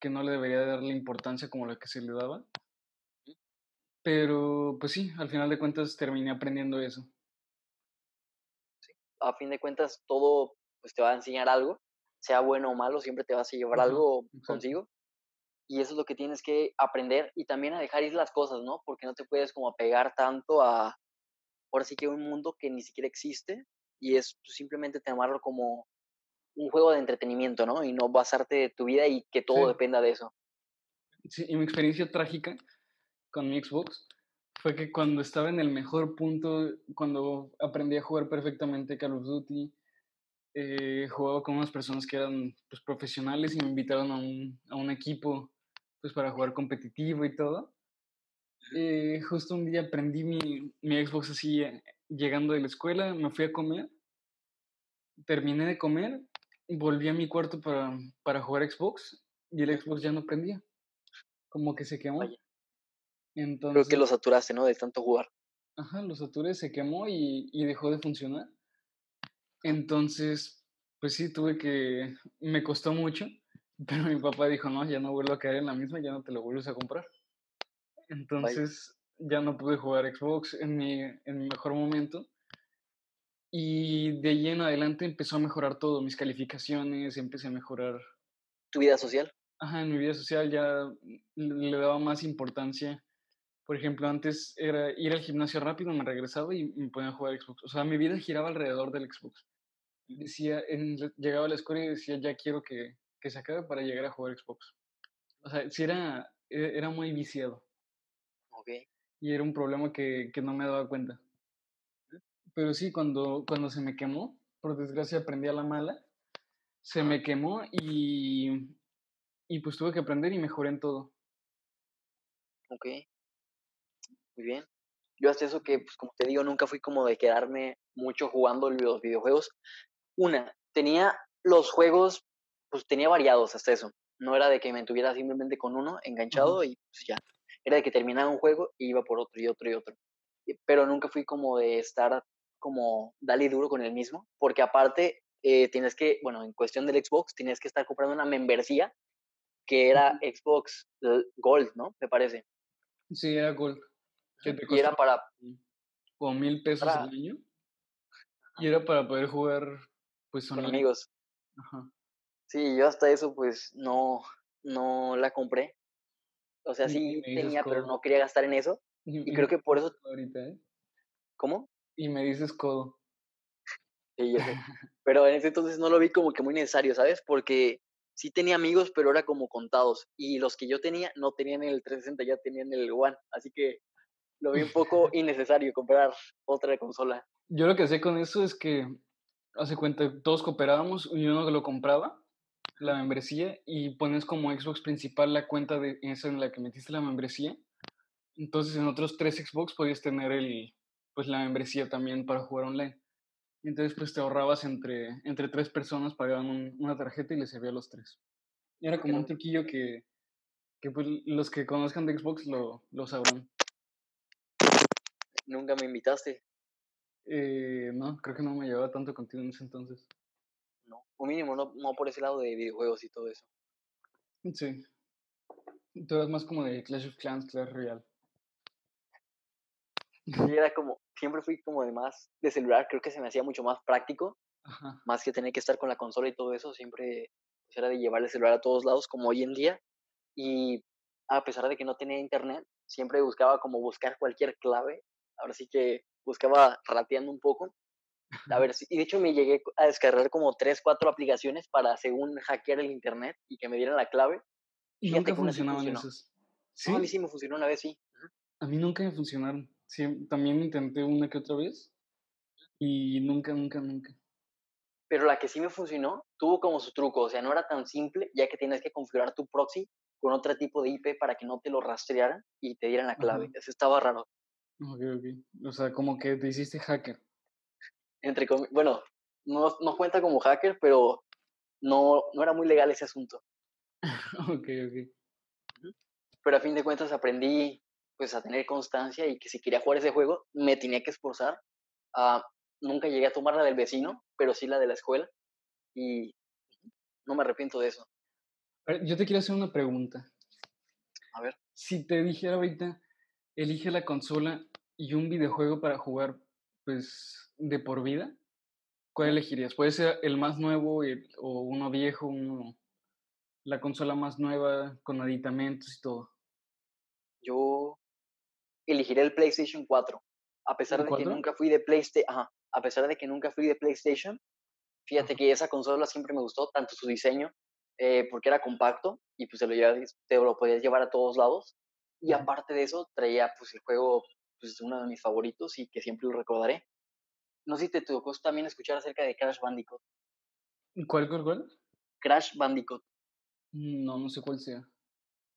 que no le debería darle importancia como la que se le daba. Pero, pues sí, al final de cuentas terminé aprendiendo eso. Sí. A fin de cuentas, todo pues, te va a enseñar algo, sea bueno o malo, siempre te vas a llevar algo consigo. Y eso es lo que tienes que aprender y también a dejar ir las cosas, ¿no? Porque no te puedes como apegar tanto a, ahora sí que un mundo que ni siquiera existe y es pues, simplemente tomarlo como un juego de entretenimiento, ¿no? Y no basarte de tu vida y que todo dependa de eso. Sí, y mi experiencia trágica con mi Xbox fue que cuando estaba en el mejor punto, cuando aprendí a jugar perfectamente Call of Duty, eh, jugaba con unas personas que eran pues, profesionales y me invitaron a un, a un equipo pues, para jugar competitivo y todo. Eh, justo un día aprendí mi, mi Xbox así, eh, llegando de la escuela, me fui a comer, terminé de comer volví a mi cuarto para, para jugar Xbox y el Xbox ya no prendía. Como que se quemó. Entonces, Creo que lo saturaste, ¿no? De tanto jugar. Ajá, lo saturé, se quemó y, y dejó de funcionar. Entonces, pues sí, tuve que... Me costó mucho, pero mi papá dijo, no, ya no vuelvo a caer en la misma, ya no te lo vuelves a comprar. Entonces, ya no pude jugar Xbox en mi, en mi mejor momento y de ahí en adelante empezó a mejorar todo, mis calificaciones, empecé a mejorar. ¿Tu vida social? Ajá, en mi vida social ya le daba más importancia. Por ejemplo, antes era ir al gimnasio rápido, me regresaba y me ponía a jugar Xbox. O sea, mi vida giraba alrededor del Xbox. decía, en, llegaba a la escuela y decía, ya quiero que, que se acabe para llegar a jugar Xbox. O sea, sí era, e, era muy viciado. Ok. Y era un problema que, que no me daba cuenta. Pero sí, cuando, cuando se me quemó, por desgracia aprendí a la mala, se me quemó y, y pues tuve que aprender y mejoré en todo. Ok. Muy bien. Yo hasta eso que, pues como te digo, nunca fui como de quedarme mucho jugando los videojuegos. Una, tenía los juegos, pues tenía variados hasta eso. No era de que me tuviera simplemente con uno enganchado y pues ya. Era de que terminaba un juego y iba por otro y otro y otro. Pero nunca fui como de estar como dale duro con el mismo, porque aparte eh, tienes que, bueno, en cuestión del Xbox, tienes que estar comprando una membresía que era Xbox Gold, ¿no? Me parece. Sí, era Gold. y era para... Como mil pesos al año. Y era para poder jugar, pues, con amigos. Ajá. Sí, yo hasta eso, pues, no, no la compré. O sea, sí tenía, pero no quería gastar en eso. Y, creo que por eso... Ahorita, ¿eh? ¿Cómo? Y me dices codo. Sí, yo sé. Pero en ese entonces no lo vi como que muy necesario, ¿sabes? Porque sí tenía amigos, pero era como contados. Y los que yo tenía no tenían el 360, ya tenían el One. Así que lo vi un poco innecesario comprar otra consola. Yo lo que sé con eso es que, hace cuenta, todos cooperábamos y uno lo compraba, la membresía, y pones como Xbox principal la cuenta de esa en la que metiste la membresía. Entonces en otros tres Xbox podías tener el, pues la membresía también para jugar online. Entonces, pues te ahorrabas entre, entre tres personas, pagaban una tarjeta y les servía a los tres. Y era como un truquillo que, que pues, los que conozcan de Xbox lo, lo sabrán. ¿Nunca me invitaste? Eh, no, creo que no me llevaba tanto contigo en ese entonces. No, o mínimo, no, no por ese lado de videojuegos y todo eso. Sí. Tú eras más como de Clash of Clans, Clash Royale. Y era como, siempre fui como de más de celular, creo que se me hacía mucho más práctico, más que tener que estar con la consola y todo eso, siempre pues, era de llevar el celular a todos lados como hoy en día. Y a pesar de que no tenía internet, siempre buscaba como buscar cualquier clave. Ahora sí que buscaba rateando un poco. A ver, y de hecho me llegué a descargar como tres, cuatro aplicaciones para según hackear el internet y que me dieran la clave. Y nunca funcionaban esos. ¿Sí? a mí sí me funcionó una vez, sí. A mí nunca me funcionaron. Sí, también intenté una que otra vez y nunca, nunca, nunca. Pero la que sí me funcionó tuvo como su truco, o sea, no era tan simple, ya que tienes que configurar tu proxy con otro tipo de IP para que no te lo rastrearan y te dieran la clave. Eso estaba raro. Ok, ok. O sea, como que te hiciste hacker. Entre bueno, no, no cuenta como hacker, pero no, no era muy legal ese asunto. ok, ok. Pero a fin de cuentas aprendí pues a tener constancia y que si quería jugar ese juego me tenía que esforzar. Uh, nunca llegué a tomar la del vecino, pero sí la de la escuela y no me arrepiento de eso. yo te quiero hacer una pregunta. A ver. Si te dijera ahorita, elige la consola y un videojuego para jugar, pues, de por vida, ¿cuál elegirías? Puede ser el más nuevo o uno viejo, uno, la consola más nueva con aditamentos y todo. Elegiré el PlayStation 4. A pesar de que nunca fui de PlayStation, a pesar de que nunca fui de PlayStation, fíjate que esa consola siempre me gustó, tanto su diseño, eh, porque era compacto y pues te lo, te lo podías llevar a todos lados. Y aparte de eso, traía pues el juego, pues uno de mis favoritos y que siempre lo recordaré. No sé si te tocó también escuchar acerca de Crash Bandicoot. ¿Cuál, cuál, cuál? Crash Bandicoot. No, no sé cuál sea.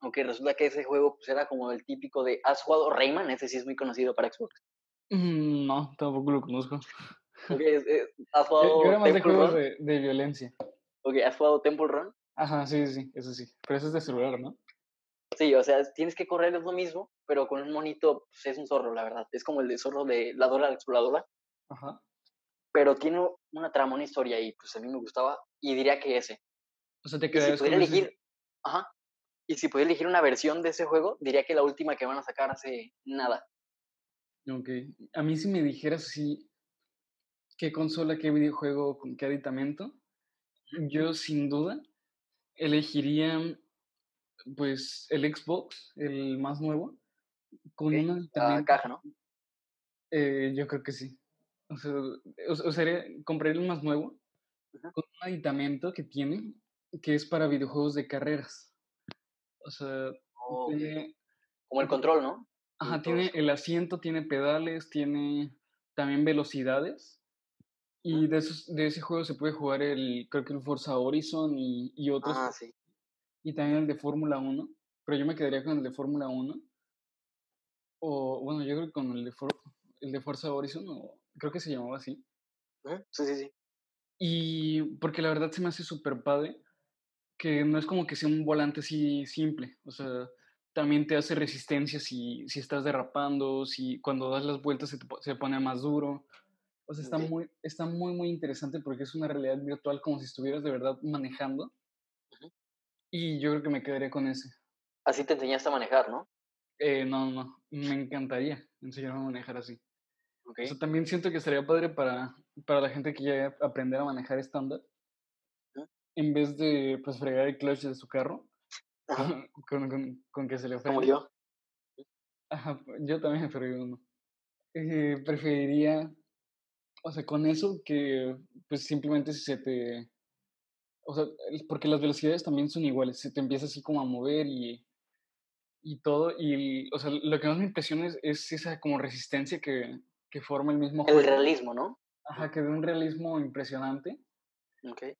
Aunque resulta que ese juego pues, era como el típico de. ¿Has jugado Rayman? Ese sí es muy conocido para Xbox. Mm, no, tampoco lo conozco. Okay, ¿Has jugado Yo era más de juegos de, de, violencia. Ok, ¿has jugado Temple Run? Ajá, sí, sí, eso sí. Pero eso es de celular, ¿no? Sí, o sea, tienes que correr es lo mismo, pero con un monito pues, es un zorro, la verdad. Es como el de zorro de la Dora la Exploradora. Ajá. Pero tiene una trama, una historia y pues a mí me gustaba y diría que ese. O sea, te quedas si elegir, ajá, y si pudiera elegir una versión de ese juego, diría que la última que van a sacar hace nada. Ok. A mí si me dijeras así, qué consola, qué videojuego, con qué aditamento, yo sin duda elegiría pues el Xbox, el más nuevo, con una aditamento. caja, ¿no? Eh, yo creo que sí. O sea, o, sea compraría el más nuevo, con un aditamento que tiene, que es para videojuegos de carreras. O sea, Oh, tiene, como el control, ¿no? Ajá, tiene el asiento, tiene pedales, tiene también velocidades. Y de, esos, de ese juego se puede jugar el, creo que el Forza Horizon y, y otros, Ah, sí. y también el de Fórmula Uno Pero yo me quedaría con el de Fórmula Uno O bueno, yo creo que con el de, For- el de Forza Horizon, o creo que se llamaba así. Sí, sí, sí. Y porque la verdad se me hace súper padre que no es como que sea un volante así simple. O sea, también te hace resistencia si, si estás derrapando, si cuando das las vueltas se, te se pone más duro. O sea, está Okey. muy, está muy, muy interesante porque es una realidad virtual como si estuvieras de verdad manejando. Ujú. Y yo creo que me quedaría con ese. Así te enseñaste a manejar, ¿no? Eh, no, no, me encantaría enseñarme a manejar así. O Okey. sea, también siento que estaría padre para, para la gente que quiere aprender a manejar estándar. En vez de pues fregar el clutch de su carro, Ajá. con, con- con que se le Como frene. yo. Ajá, yo también fregué uno. Eh, preferiría, o sea, con eso que pues simplemente si se te... O sea, porque las velocidades también son iguales, se te empieza así como a mover y, y todo. Y, o sea, lo que más me impresiona es, es esa como resistencia que, que forma el mismo El juego. realismo, ¿no? Ajá, que de un realismo impresionante. Okey.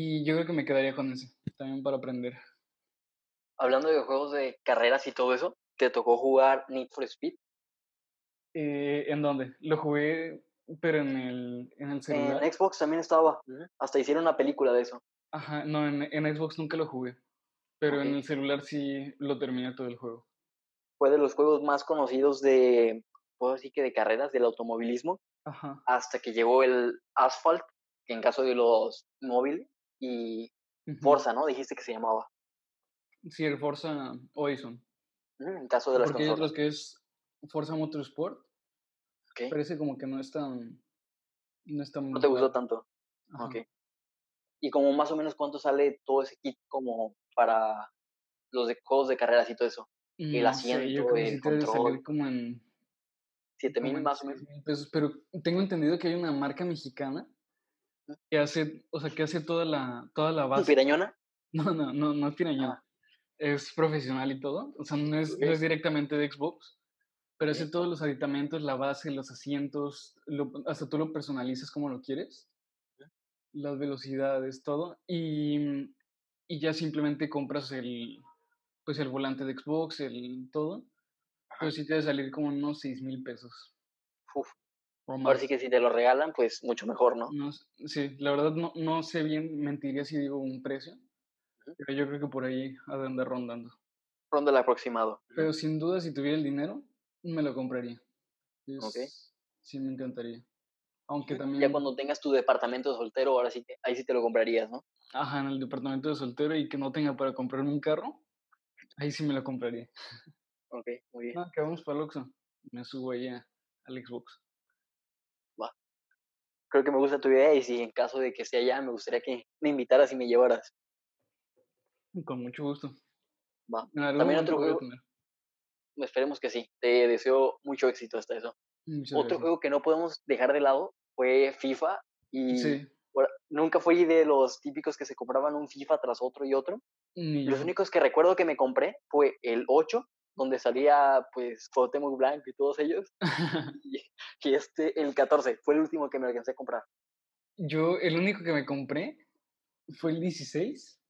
Y yo creo que me quedaría con ese, también para aprender. Hablando de juegos de carreras y todo eso, ¿te tocó jugar Need for Speed? Eh, ¿En dónde? Lo jugué, pero en el, en el celular. En Xbox también estaba. Hasta hicieron una película de eso. Ajá, no, en, en Xbox nunca lo jugué, pero en el celular sí lo terminé todo el juego. Fue de los juegos más conocidos de, puedo decir que de carreras, del automovilismo, Ajá. hasta que llegó el Asphalt, que en caso de los móviles, y. Forza, ¿no? Dijiste que se llamaba. Sí, el Forza Horizon. En caso de las Porque hay otros consolas. que es Forza Motorsport, ese como que no es tan, no es tan No te gustó tanto. Ajá. Okey. Y como más o menos cuánto sale todo ese kit como para los de juegos de carreras y todo eso. El No sé, yo asiento, creo que el salir control, como en, 7000 como en más o 6 menos. mil pesos, pero tengo entendido que hay una marca mexicana. Que hace, o sea, que hace toda la, toda la ¿Mm, base. pirañona? No, no, no, no es pirañón. Ah, Es profesional y todo. O sea, no es, no es directamente de Xbox, pero hace todos los aditamentos, la base, los asientos, lo- hasta tú lo personalizas como lo quieres, las velocidades, todo. Y, y ya simplemente compras el, pues el volante de Xbox, el todo. Pero Ajá. sí te debe salir como unos 6 mil pesos Uf. O Ahora sí que si te lo regalan, pues mucho mejor, ¿no? No, sí, la verdad no, no sé bien, mentiría si digo un precio, pero yo creo que por ahí ha de andar rondando. Ronda el aproximado. Pero sin duda, si tuviera el dinero, me lo compraría. Es, sí, me encantaría. Aunque Ujú. Ya también, cuando tengas tu departamento de soltero, ahora sí ahí sí te lo comprarías, ¿no? ajá, en el departamento de soltero y que no tenga para comprarme un carro, ahí sí me lo compraría. Okey, muy bien, No, que vamos para el Oxxo, me subo ahí al Xbox. Creo que me gusta tu idea y si en caso de que esté allá, me gustaría que me invitaras y me llevaras. Con mucho gusto. Va. También otro juego, esperemos que sí. Te deseo mucho éxito hasta eso. Muchas Otro gracias. juego que no podemos dejar de lado fue FIFA y Sí, ahora, nunca fui de los típicos que se compraban un FIFA tras otro y otro. ni Los yo. únicos que recuerdo que me compré fue el 8, donde salía pues Cuauhtémoc Blanco y todos ellos, y, y este, el 14, fue el último que me alcancé a comprar. Yo, el único que me compré fue el 16,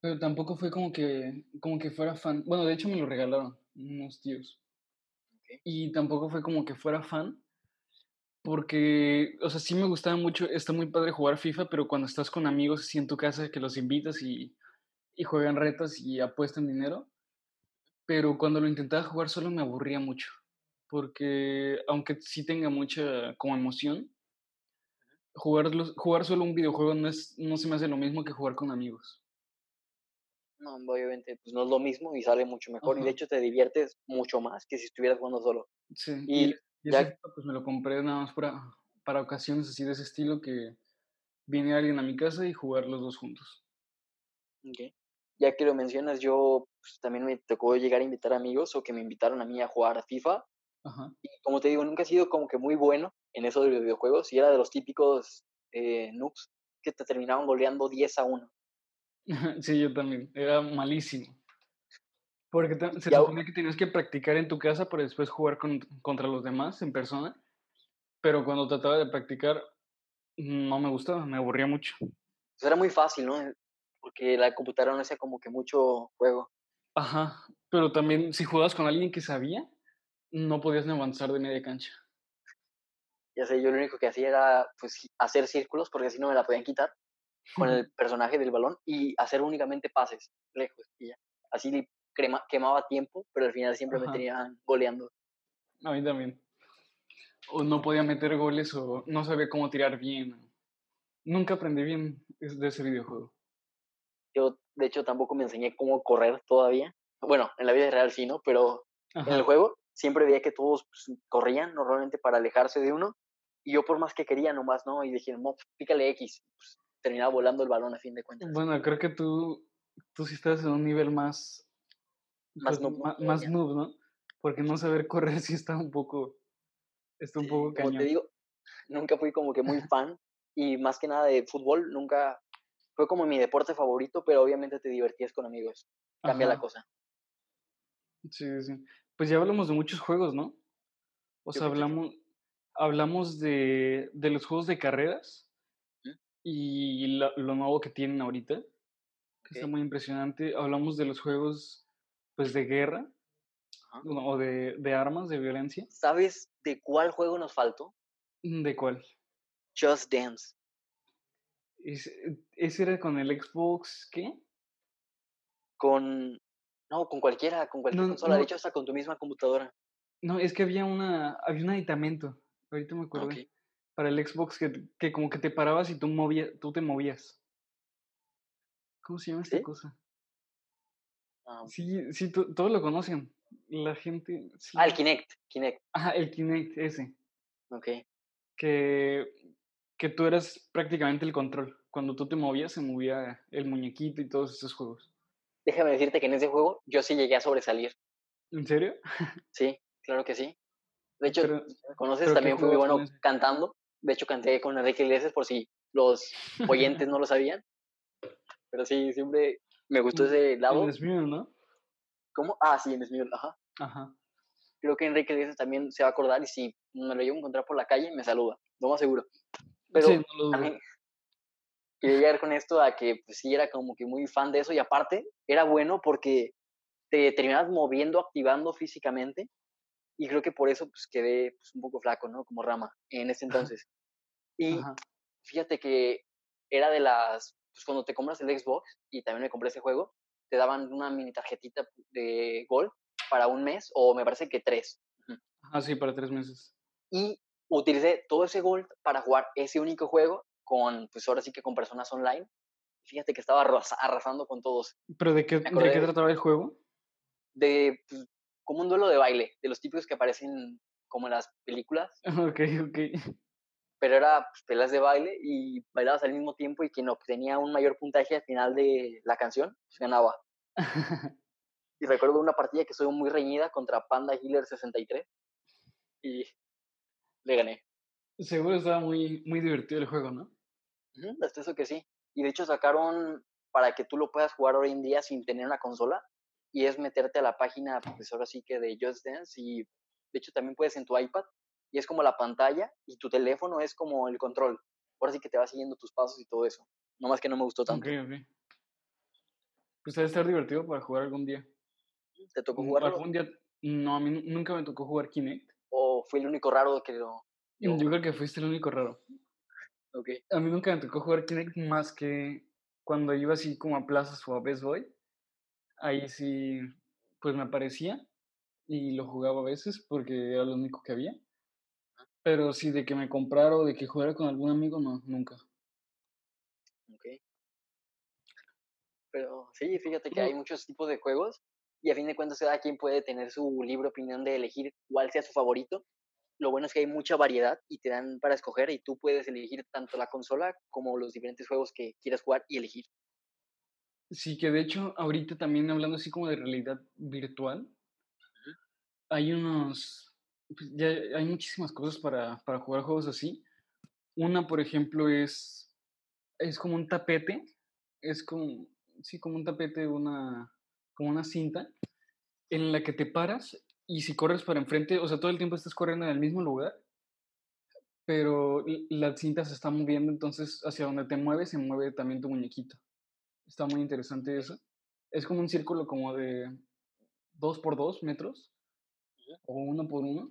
pero tampoco fue como que, como que fuera fan. Bueno, de hecho me lo regalaron unos tíos. Ok. Y tampoco fue como que fuera fan, porque, o sea, sí me gustaba mucho, está muy padre jugar FIFA, pero cuando estás con amigos así en tu casa que los invitas y, y juegan retos y apuestan dinero, pero cuando lo intentaba jugar solo me aburría mucho, porque aunque sí tenga mucha como emoción, jugar, jugar solo un videojuego no, es, no se me hace lo mismo que jugar con amigos. No, obviamente, pues no es lo mismo y sale mucho mejor. Y de hecho te diviertes mucho más que si estuvieras jugando solo. sí, Y y, y ese ya, pues me lo compré nada más para, para ocasiones así de ese estilo que viene alguien a mi casa y jugar los dos juntos. ok, ya que lo mencionas, yo pues, también me tocó llegar a invitar amigos o que me invitaron a mí a jugar a FIFA. Ajá, Y como te digo, nunca he sido como que muy bueno en eso de los videojuegos y era de los típicos eh, noobs que te terminaban goleando 10 a 1. Sí, yo también. Era malísimo. Porque se supone que tenías que practicar en tu casa para después jugar contra los demás en persona. Pero cuando trataba de practicar, no me gustaba, me aburría mucho. Pues era muy fácil, ¿no? Porque la computadora no hacía como que mucho juego. Ajá, pero también si jugabas con alguien que sabía, no podías ni avanzar de media cancha. Ya sé, yo lo único que hacía era pues hacer círculos porque así no me la podían quitar con el personaje del balón y hacer únicamente pases lejos y ya. Así crema, quemaba tiempo, pero al final siempre me tenían goleando. A mí también. O no podía meter goles o no sabía cómo tirar bien. Nunca aprendí bien de ese videojuego. Yo, de hecho, tampoco me enseñé cómo correr todavía. Bueno, en la vida real sí, ¿no? Pero en el juego siempre veía que todos pues, corrían normalmente para alejarse de uno. Y yo por más que quería, nomás, ¿no? Y dije, no, pícale X. Pues, terminaba volando el balón a fin de cuentas. Bueno, creo que tú, tú sí estás en un nivel más... Más pues, noob, más, noob, ¿no? Porque no saber correr sí está un poco... Está un poco cañón. Como te digo, nunca fui como que muy fan. y más que nada de fútbol, nunca... Fue como mi deporte favorito, pero obviamente te divertías con amigos. Cambia la cosa. Sí, sí. Pues ya hablamos de muchos juegos, ¿no? O sea, hablamos, hablamos de, de, los juegos de carreras y lo nuevo que tienen ahorita, que está muy impresionante. Hablamos de los juegos, pues, de guerra o de, de, armas, de violencia. ¿Sabes de cuál juego nos faltó? ¿De cuál? Just Dance. ¿Ese era con el Xbox qué? Con no, con cualquiera, con cualquier consola, de hecho hasta con tu misma computadora. No, es que había una, había un aditamento, ahorita me acuerdo, para el Xbox que, que, como que te parabas y tú, movía, tú te movías. ¿Cómo se llama esta cosa? Ah. Sí, sí, todos lo conocen. La gente. Ah, el Kinect, Kinect. Ajá, el Kinect, ese. Ok. Que, que tú eras prácticamente el control. Cuando tú te movías, se movía el muñequito y todos esos juegos déjame decirte que en ese juego yo sí llegué a sobresalir. ¿En serio? Sí, claro que sí. De hecho, conoces, también fui muy bueno cantando. De hecho, canté con Enrique Iglesias por si los oyentes no lo sabían. Pero sí, siempre me gustó ese lado. En Smule, ¿no? ¿Cómo? Ah, sí, en Smule, ajá. Ajá. Creo que Enrique Iglesias también se va a acordar y si me lo llevo a encontrar por la calle, me saluda. No más seguro. Pero sí, no lo dudo quería llegar con esto a que pues sí era como que muy fan de eso y aparte era bueno porque te terminabas moviendo, activando físicamente y creo que por eso pues quedé pues, un poco flaco, ¿no? Como rama en ese entonces. Y fíjate que era de las, pues cuando te compras el Xbox y también me compré ese juego, te daban una mini tarjetita de gol para un mes o me parece que tres. Ah, sí, para tres meses. Y utilicé todo ese gol para jugar ese único juego con, pues ahora sí que con personas online. Fíjate que estaba arrasando con todos. ¿Pero de qué, de qué trataba el juego? De, pues, como un duelo de baile, de los típicos que aparecen como en las películas. Ok, ok. Pero era pues, pelas de baile y bailabas al mismo tiempo y quien obtenía un mayor puntaje al final de la canción, pues ganaba. y recuerdo una partida que estuvo muy reñida contra Panda Healer 63 y le gané. Seguro estaba muy, muy divertido el juego, ¿no? hasta eso que sí. Y de hecho sacaron para que tú lo puedas jugar hoy en día sin tener una consola. Y es meterte a la página, pues ahora sí que de Just Dance. Y de hecho también puedes en tu iPad. Y es como la pantalla y tu teléfono es como el control. Ahora sí que te va siguiendo tus pasos y todo eso. No más que no me gustó tanto. Ok, ok. Pues debe estar divertido para jugar algún día. ¿Te tocó jugar? Algún día. No, a mí nunca me tocó jugar Kinect. ¿O fue el único raro que lo.? Yo creo que fuiste el único raro. A mí nunca me tocó jugar Kinect más que cuando iba así como a plazas o a Best Boy. Ahí sí, pues me aparecía y lo jugaba a veces porque era lo único que había. Pero sí, de que me comprara o de que jugara con algún amigo, no, nunca. Ok. Pero sí, fíjate que hay muchos tipos de juegos y a fin de cuentas cada quien puede tener su libre opinión de elegir cuál sea su favorito lo bueno es que hay mucha variedad y te dan para escoger y tú puedes elegir tanto la consola como los diferentes juegos que quieras jugar y elegir. Sí, que de hecho ahorita también hablando así como de realidad virtual, hay unos, pues, ya hay muchísimas cosas para, para jugar juegos así. Una, por ejemplo, es es como un tapete, es como, sí, como un tapete, una, como una cinta, en la que te paras y si corres para enfrente, o sea, todo el tiempo estás corriendo en el mismo lugar, pero la cinta se está moviendo, entonces hacia donde te mueves se mueve también tu muñequito. Está muy interesante eso. Es como un círculo como de dos por dos metros o uno por uno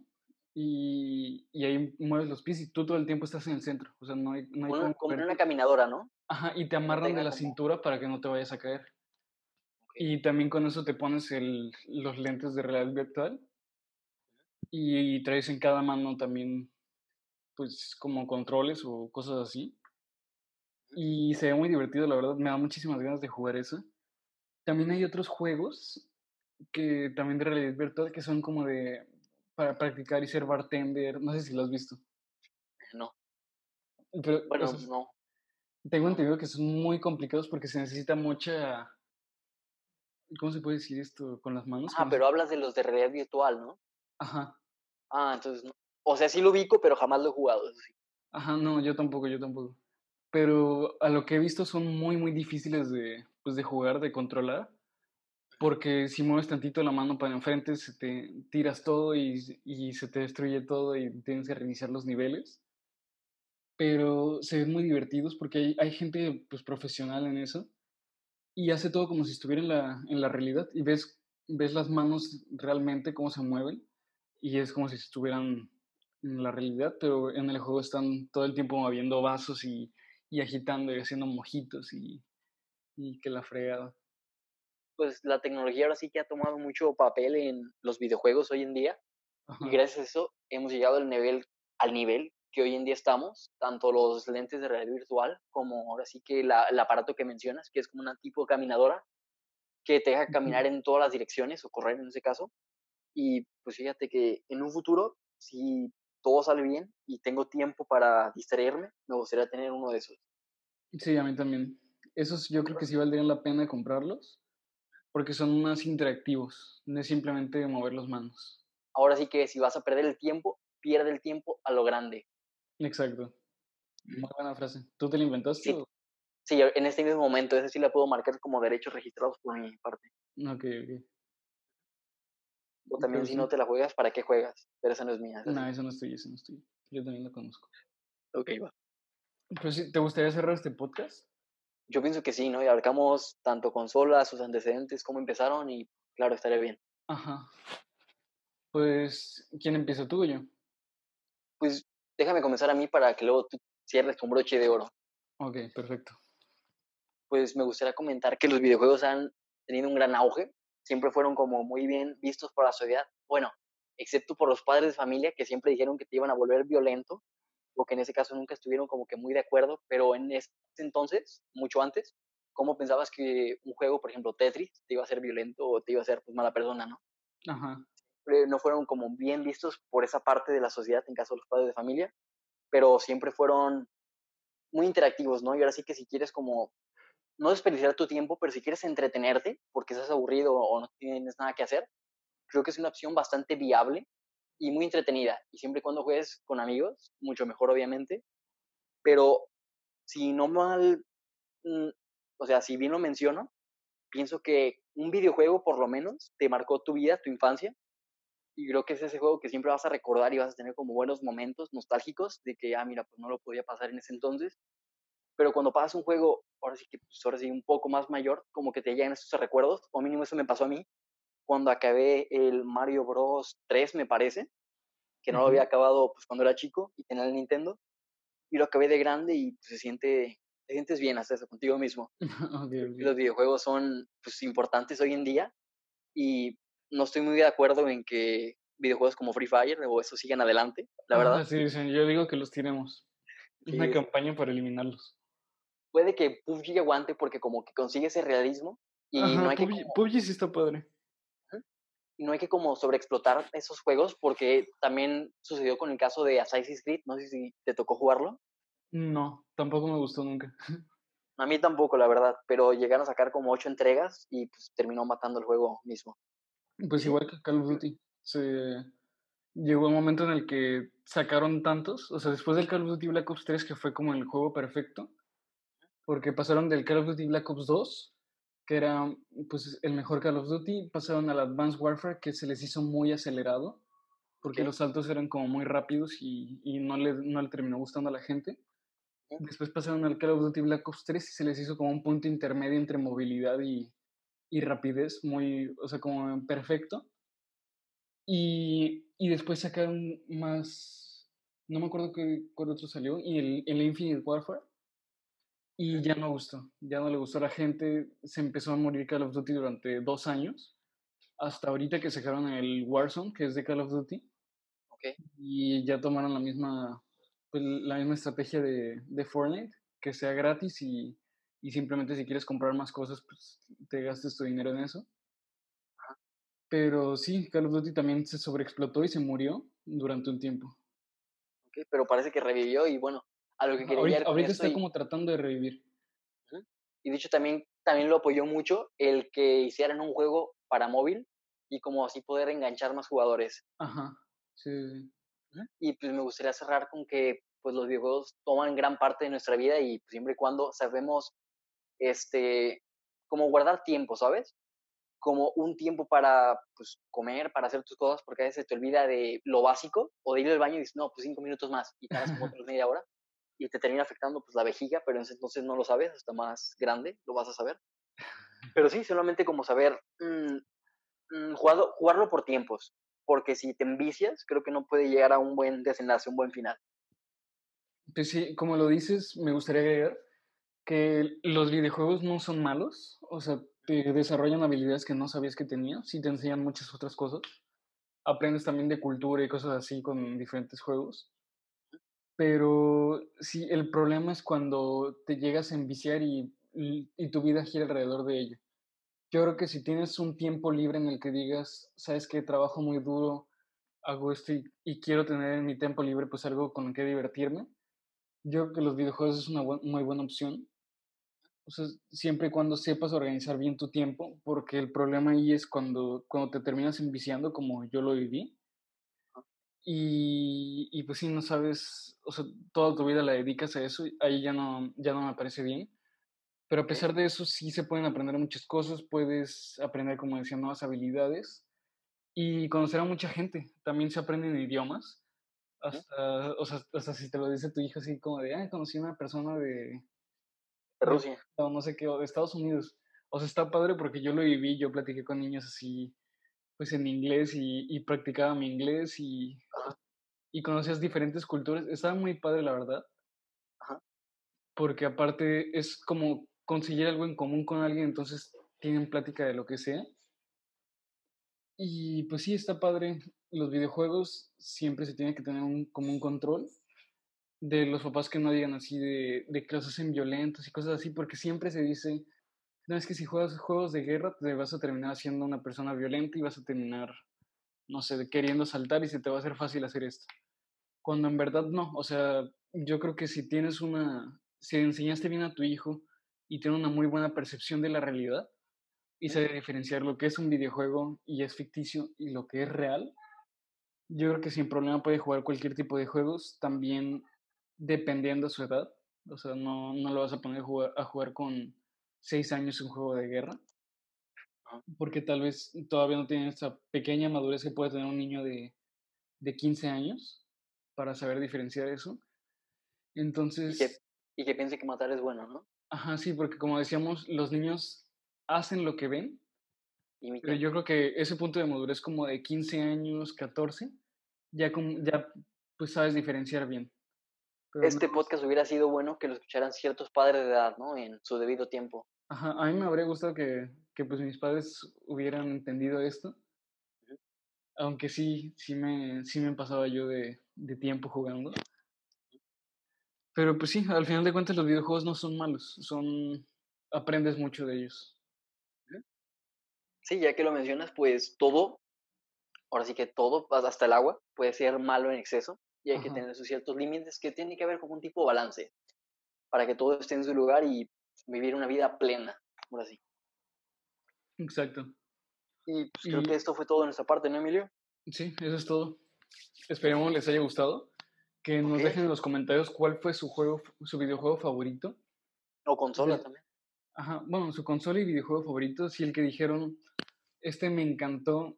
y, y, ahí mueves los pies y tú todo el tiempo estás en el centro. O sea, no hay... No hay como, una caminadora, ¿no? Ajá, y te amarran de la cintura para que no te vayas a caer. Y también con eso te pones el, los lentes de realidad virtual y traes en cada mano también, pues, como controles o cosas así. Y se ve muy divertido, la verdad, me da muchísimas ganas de jugar eso. También hay otros juegos que también de realidad virtual que son como de para practicar y ser bartender. No sé si lo has visto. No. Pero, bueno, no. Tengo entendido que son muy complicados porque se necesita mucha. ¿Cómo se puede decir esto con las manos? Ah, pero hablas de los de realidad virtual, ¿no? Ajá. Ah, entonces no. O sea, sí lo ubico, pero jamás lo he jugado, eso sí. Ajá, no, yo tampoco, yo tampoco. Pero a lo que he visto son muy, muy difíciles de, pues, de jugar, de controlar porque si mueves tantito la mano para enfrente, se te tiras todo y, se te destruye todo y tienes que reiniciar los niveles. Pero se ven muy divertidos porque hay, gente pues, profesional en eso y hace todo como si estuviera en la, en la realidad y ves, ves las manos realmente cómo se mueven y es como si estuvieran en la realidad, pero en el juego están todo el tiempo moviendo vasos y, y agitando y haciendo mojitos y, y que la fregada pues la tecnología ahora sí que ha tomado mucho papel en los videojuegos hoy en día. Y gracias a eso hemos llegado al nivel, al nivel que hoy en día estamos, tanto los lentes de realidad virtual como ahora sí que el aparato que mencionas, que es como una tipo de caminadora que te deja caminar en todas las direcciones o correr en ese caso. Y pues fíjate que en un futuro, si todo sale bien y tengo tiempo para distraerme, me gustaría tener uno de esos. Sí, a mí también. Esos yo creo que sí valdrían la pena comprarlos porque son más interactivos, no es simplemente mover las manos. Ahora sí que si vas a perder el tiempo, pierde el tiempo a lo grande. Exacto. Muy buena frase. ¿Tú te la inventaste? Sí, sí en este mismo momento, ese sí la puedo marcar como derechos registrados por mi parte. Ok, ok. O también si no te la juegas, ¿para qué juegas? Pero esa no es mía. no, esa no es tuya, esa no es tuya. Yo también la conozco. Ok, va. Pero sí, ¿te gustaría cerrar este podcast? Yo pienso que sí, ¿no? Y abarcamos tanto consolas, sus antecedentes, cómo empezaron y claro, estaría bien. Ajá. Pues, ¿quién empieza tú o yo? Pues déjame comenzar a mí para que luego tú cierres con broche de oro. Ok, perfecto. Pues me gustaría comentar que los videojuegos han tenido un gran auge. Siempre fueron como muy bien vistos por la sociedad. Bueno, excepto por los padres de familia que siempre dijeron que te iban a volver violento o que en ese caso nunca estuvieron como que muy de acuerdo, pero en ese entonces, mucho antes, ¿cómo pensabas que un juego, por ejemplo, Tetris, te iba a ser violento o te iba a ser pues, mala persona, no? Ajá. No fueron como bien vistos por esa parte de la sociedad, en caso de los padres de familia, pero siempre fueron muy interactivos, ¿no? Y ahora sí que si quieres como, no desperdiciar tu tiempo, pero si quieres entretenerte, porque estás aburrido o no tienes nada que hacer, creo que es una opción bastante viable y muy entretenida. Y siempre y cuando juegues con amigos, mucho mejor obviamente. Pero si no mal, mm, o sea, si bien lo menciono, pienso que un videojuego por lo menos te marcó tu vida, tu infancia. Y creo que es ese juego que siempre vas a recordar y vas a tener como buenos momentos nostálgicos de que, ah, mira, pues no lo podía pasar en ese entonces. Pero cuando pasas un juego, ahora sí que, pues ahora sí, un poco más mayor, como que te llegan esos recuerdos, o mínimo eso me pasó a mí, cuando acabé el Mario Bros 3, me parece, que no lo había acabado pues cuando era chico y tenía el Nintendo, y lo acabé de grande y pues, se siente, te sientes bien hasta eso contigo mismo. Los videojuegos son pues importantes hoy en día y no estoy muy de acuerdo en que videojuegos como Free Fire o eso sigan adelante, la verdad. sí, yo digo que los tiremos. Es una campaña para eliminarlos. Puede que PUBG aguante porque como que consigue ese realismo y no hay PUBG, que... PUBG sí está padre y no hay que como sobreexplotar esos juegos porque también sucedió con el caso de Assassin's Creed, no sé si te tocó jugarlo. No, tampoco me gustó nunca. A mí tampoco, la verdad, pero llegaron a sacar como ocho entregas y pues terminó matando el juego mismo. Pues igual que Call of Duty, se... llegó un momento en el que sacaron tantos, o sea, después del Call of Duty Black Ops 3, que fue como el juego perfecto, porque pasaron del Call of Duty Black Ops 2, que era pues el mejor Call of Duty, pasaron al Advanced Warfare, que se les hizo muy acelerado, porque los saltos eran como muy rápidos y, y no, le, no le terminó gustando a la gente. Después pasaron al Call of Duty Black Ops 3 y se les hizo como un punto intermedio entre movilidad y, y rapidez, muy, o sea, como perfecto. Y, y después sacaron más, no me acuerdo qué, cuál otro salió, y el, el Infinite Warfare. Y ya no gustó, ya no le gustó a la gente, se empezó a morir Call of Duty durante dos años, hasta ahorita que sacaron el Warzone, que es de Call of Duty. Okay. Y ya tomaron la misma, pues, la misma estrategia de, de Fortnite, que sea gratis y, y simplemente si quieres comprar más cosas, pues te gastes tu dinero en eso. Pero sí, Call of Duty también se sobreexplotó y se murió durante un tiempo. Okay, pero parece que revivió y bueno, a lo que quería ahorita, ahorita está y, como tratando de revivir. y de hecho también, también lo apoyó mucho el que hicieran un juego para móvil y como así poder enganchar más jugadores. Ajá, sí. Y pues me gustaría cerrar con que pues los videojuegos toman gran parte de nuestra vida y pues, siempre y cuando sabemos este como guardar tiempo, ¿sabes? Como un tiempo para pues comer, para hacer tus cosas, porque a veces te olvida de lo básico o de ir al baño y dices, no, pues cinco minutos más y tardas como otras media hora y te termina afectando pues la vejiga, pero entonces no lo sabes, hasta más grande lo vas a saber. Pero sí, solamente como saber mmm, mmm, jugarlo, jugarlo por tiempos, porque si te envicias, creo que no puede llegar a un buen desenlace, un buen final. Pues sí, como lo dices, me gustaría agregar que los videojuegos no son malos, o sea, te desarrollan habilidades que no sabías que tenías y te enseñan muchas otras cosas. Aprendes también de cultura y cosas así con diferentes juegos. Pero sí, el problema es cuando te llegas a enviciar y, y, tu vida gira alrededor de ello. Yo creo que si tienes un tiempo libre en el que digas, sabes que trabajo muy duro, hago esto y, quiero tener en mi tiempo libre pues algo con el que divertirme, yo creo que los videojuegos es una muy buena opción. O sea, siempre y cuando sepas organizar bien tu tiempo, porque el problema ahí es cuando, cuando te terminas enviciando, como yo lo viví. Y, y pues si no sabes, o sea, toda tu vida la dedicas a eso, ahí ya no, ya no me parece bien. Pero a pesar de eso, sí se pueden aprender muchas cosas, puedes aprender, como decía, nuevas habilidades y conocer a mucha gente. También se aprenden idiomas. Hasta, o sea, hasta si te lo dice tu hijo así como de, ah, conocí a una persona de... Rusia. O no sé qué, o de Estados Unidos. O sea, está padre porque yo lo viví, yo platiqué con niños así, pues en inglés y, y practicaba mi inglés y, Ajá. y conocías diferentes culturas. Estaba muy padre, la verdad. Ajá. Porque aparte es como conseguir algo en común con alguien, entonces tienen plática de lo que sea. Y pues sí, está padre. Los videojuegos siempre se tiene que tener un, como un control de los papás que no digan así de, de que los hacen violentos y cosas así, porque siempre se dice, no es que si juegas juegos de guerra te vas a terminar siendo una persona violenta y vas a terminar, no sé, queriendo saltar y se te va a hacer fácil hacer esto. Cuando en verdad no, o sea, yo creo que si tienes una, si enseñaste bien a tu hijo y tiene una muy buena percepción de la realidad y sabe diferenciar lo que es un videojuego y es ficticio y lo que es real, yo creo que sin problema puede jugar cualquier tipo de juegos, también dependiendo de su edad. O sea, no, no lo vas a poner a jugar, a jugar con seis años un juego de guerra, porque tal vez todavía no tiene esa pequeña madurez que puede tener un niño de, de 15 años para saber diferenciar eso. Entonces... Y que, y que piense que matar es bueno, ¿no? Ajá, sí, porque como decíamos, los niños hacen lo que ven, Imitan. pero yo creo que ese punto de madurez como de 15 años, 14, ya, como, ya pues sabes diferenciar bien. Pero este no, podcast hubiera sido bueno que lo escucharan ciertos padres de edad, ¿no? En su debido tiempo. Ajá, a mí me habría gustado que, que pues mis padres hubieran entendido esto, aunque sí, sí me, sí me pasaba yo de, de tiempo jugando. Pero pues sí, al final de cuentas los videojuegos no son malos, son aprendes mucho de ellos. Sí, ya que lo mencionas, pues todo, ahora sí que todo, hasta el agua, puede ser malo en exceso y hay Ajá. que tener sus ciertos límites que tiene que haber como un tipo de balance para que todo esté en su lugar y vivir una vida plena, ahora sí. Exacto. Y pues creo Y- que esto fue todo de nuestra parte, ¿no, Emilio? Sí, eso es todo. Esperemos les haya gustado. Que nos dejen en los comentarios cuál fue su juego, su videojuego favorito. O consola también. Ajá, bueno, su consola y videojuego favorito, sí, el que dijeron, este me encantó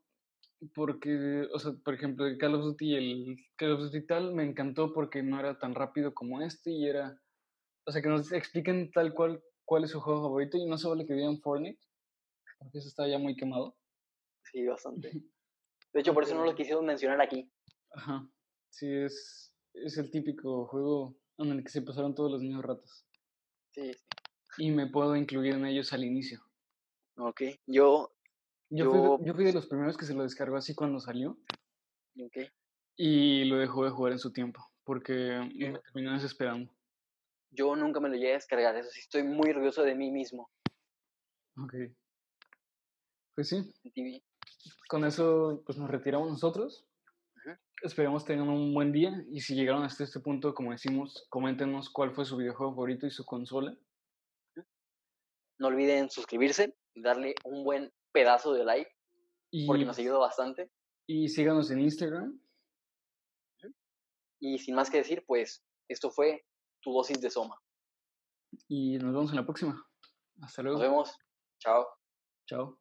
porque, o sea, por ejemplo, el Call of Duty, el Call of Duty tal, me encantó porque no era tan rápido como este y era, o sea, que nos expliquen tal cual cuál es su juego favorito y no se vale que digan Fortnite, porque eso está ya muy quemado. Sí, bastante. De hecho, por eso no lo quisieron mencionar aquí. Ajá, sí, es, es el típico juego en el que se pasaron todos los niños ratos. Sí, sí. Y me puedo incluir en ellos al inicio. Ok, yo... Yo, Fui, de, yo fui de los primeros que se lo descargó así cuando salió. Ok. Y lo dejó de jugar en su tiempo, porque me terminó desesperando. Yo nunca me lo llegué a descargar, eso sí, estoy muy orgulloso de mí mismo. Ok. Pues sí. Con eso, pues nos retiramos nosotros. Esperemos tengan un buen día y si llegaron hasta este punto, como decimos, coméntenos cuál fue su videojuego favorito y su consola. No olviden suscribirse, darle un buen pedazo de like, porque nos ayuda bastante. Y síganos en Instagram. Y sin más que decir, pues esto fue tu dosis de Soma. Y nos vemos en la próxima. Hasta luego. Nos vemos. Chao. Chao.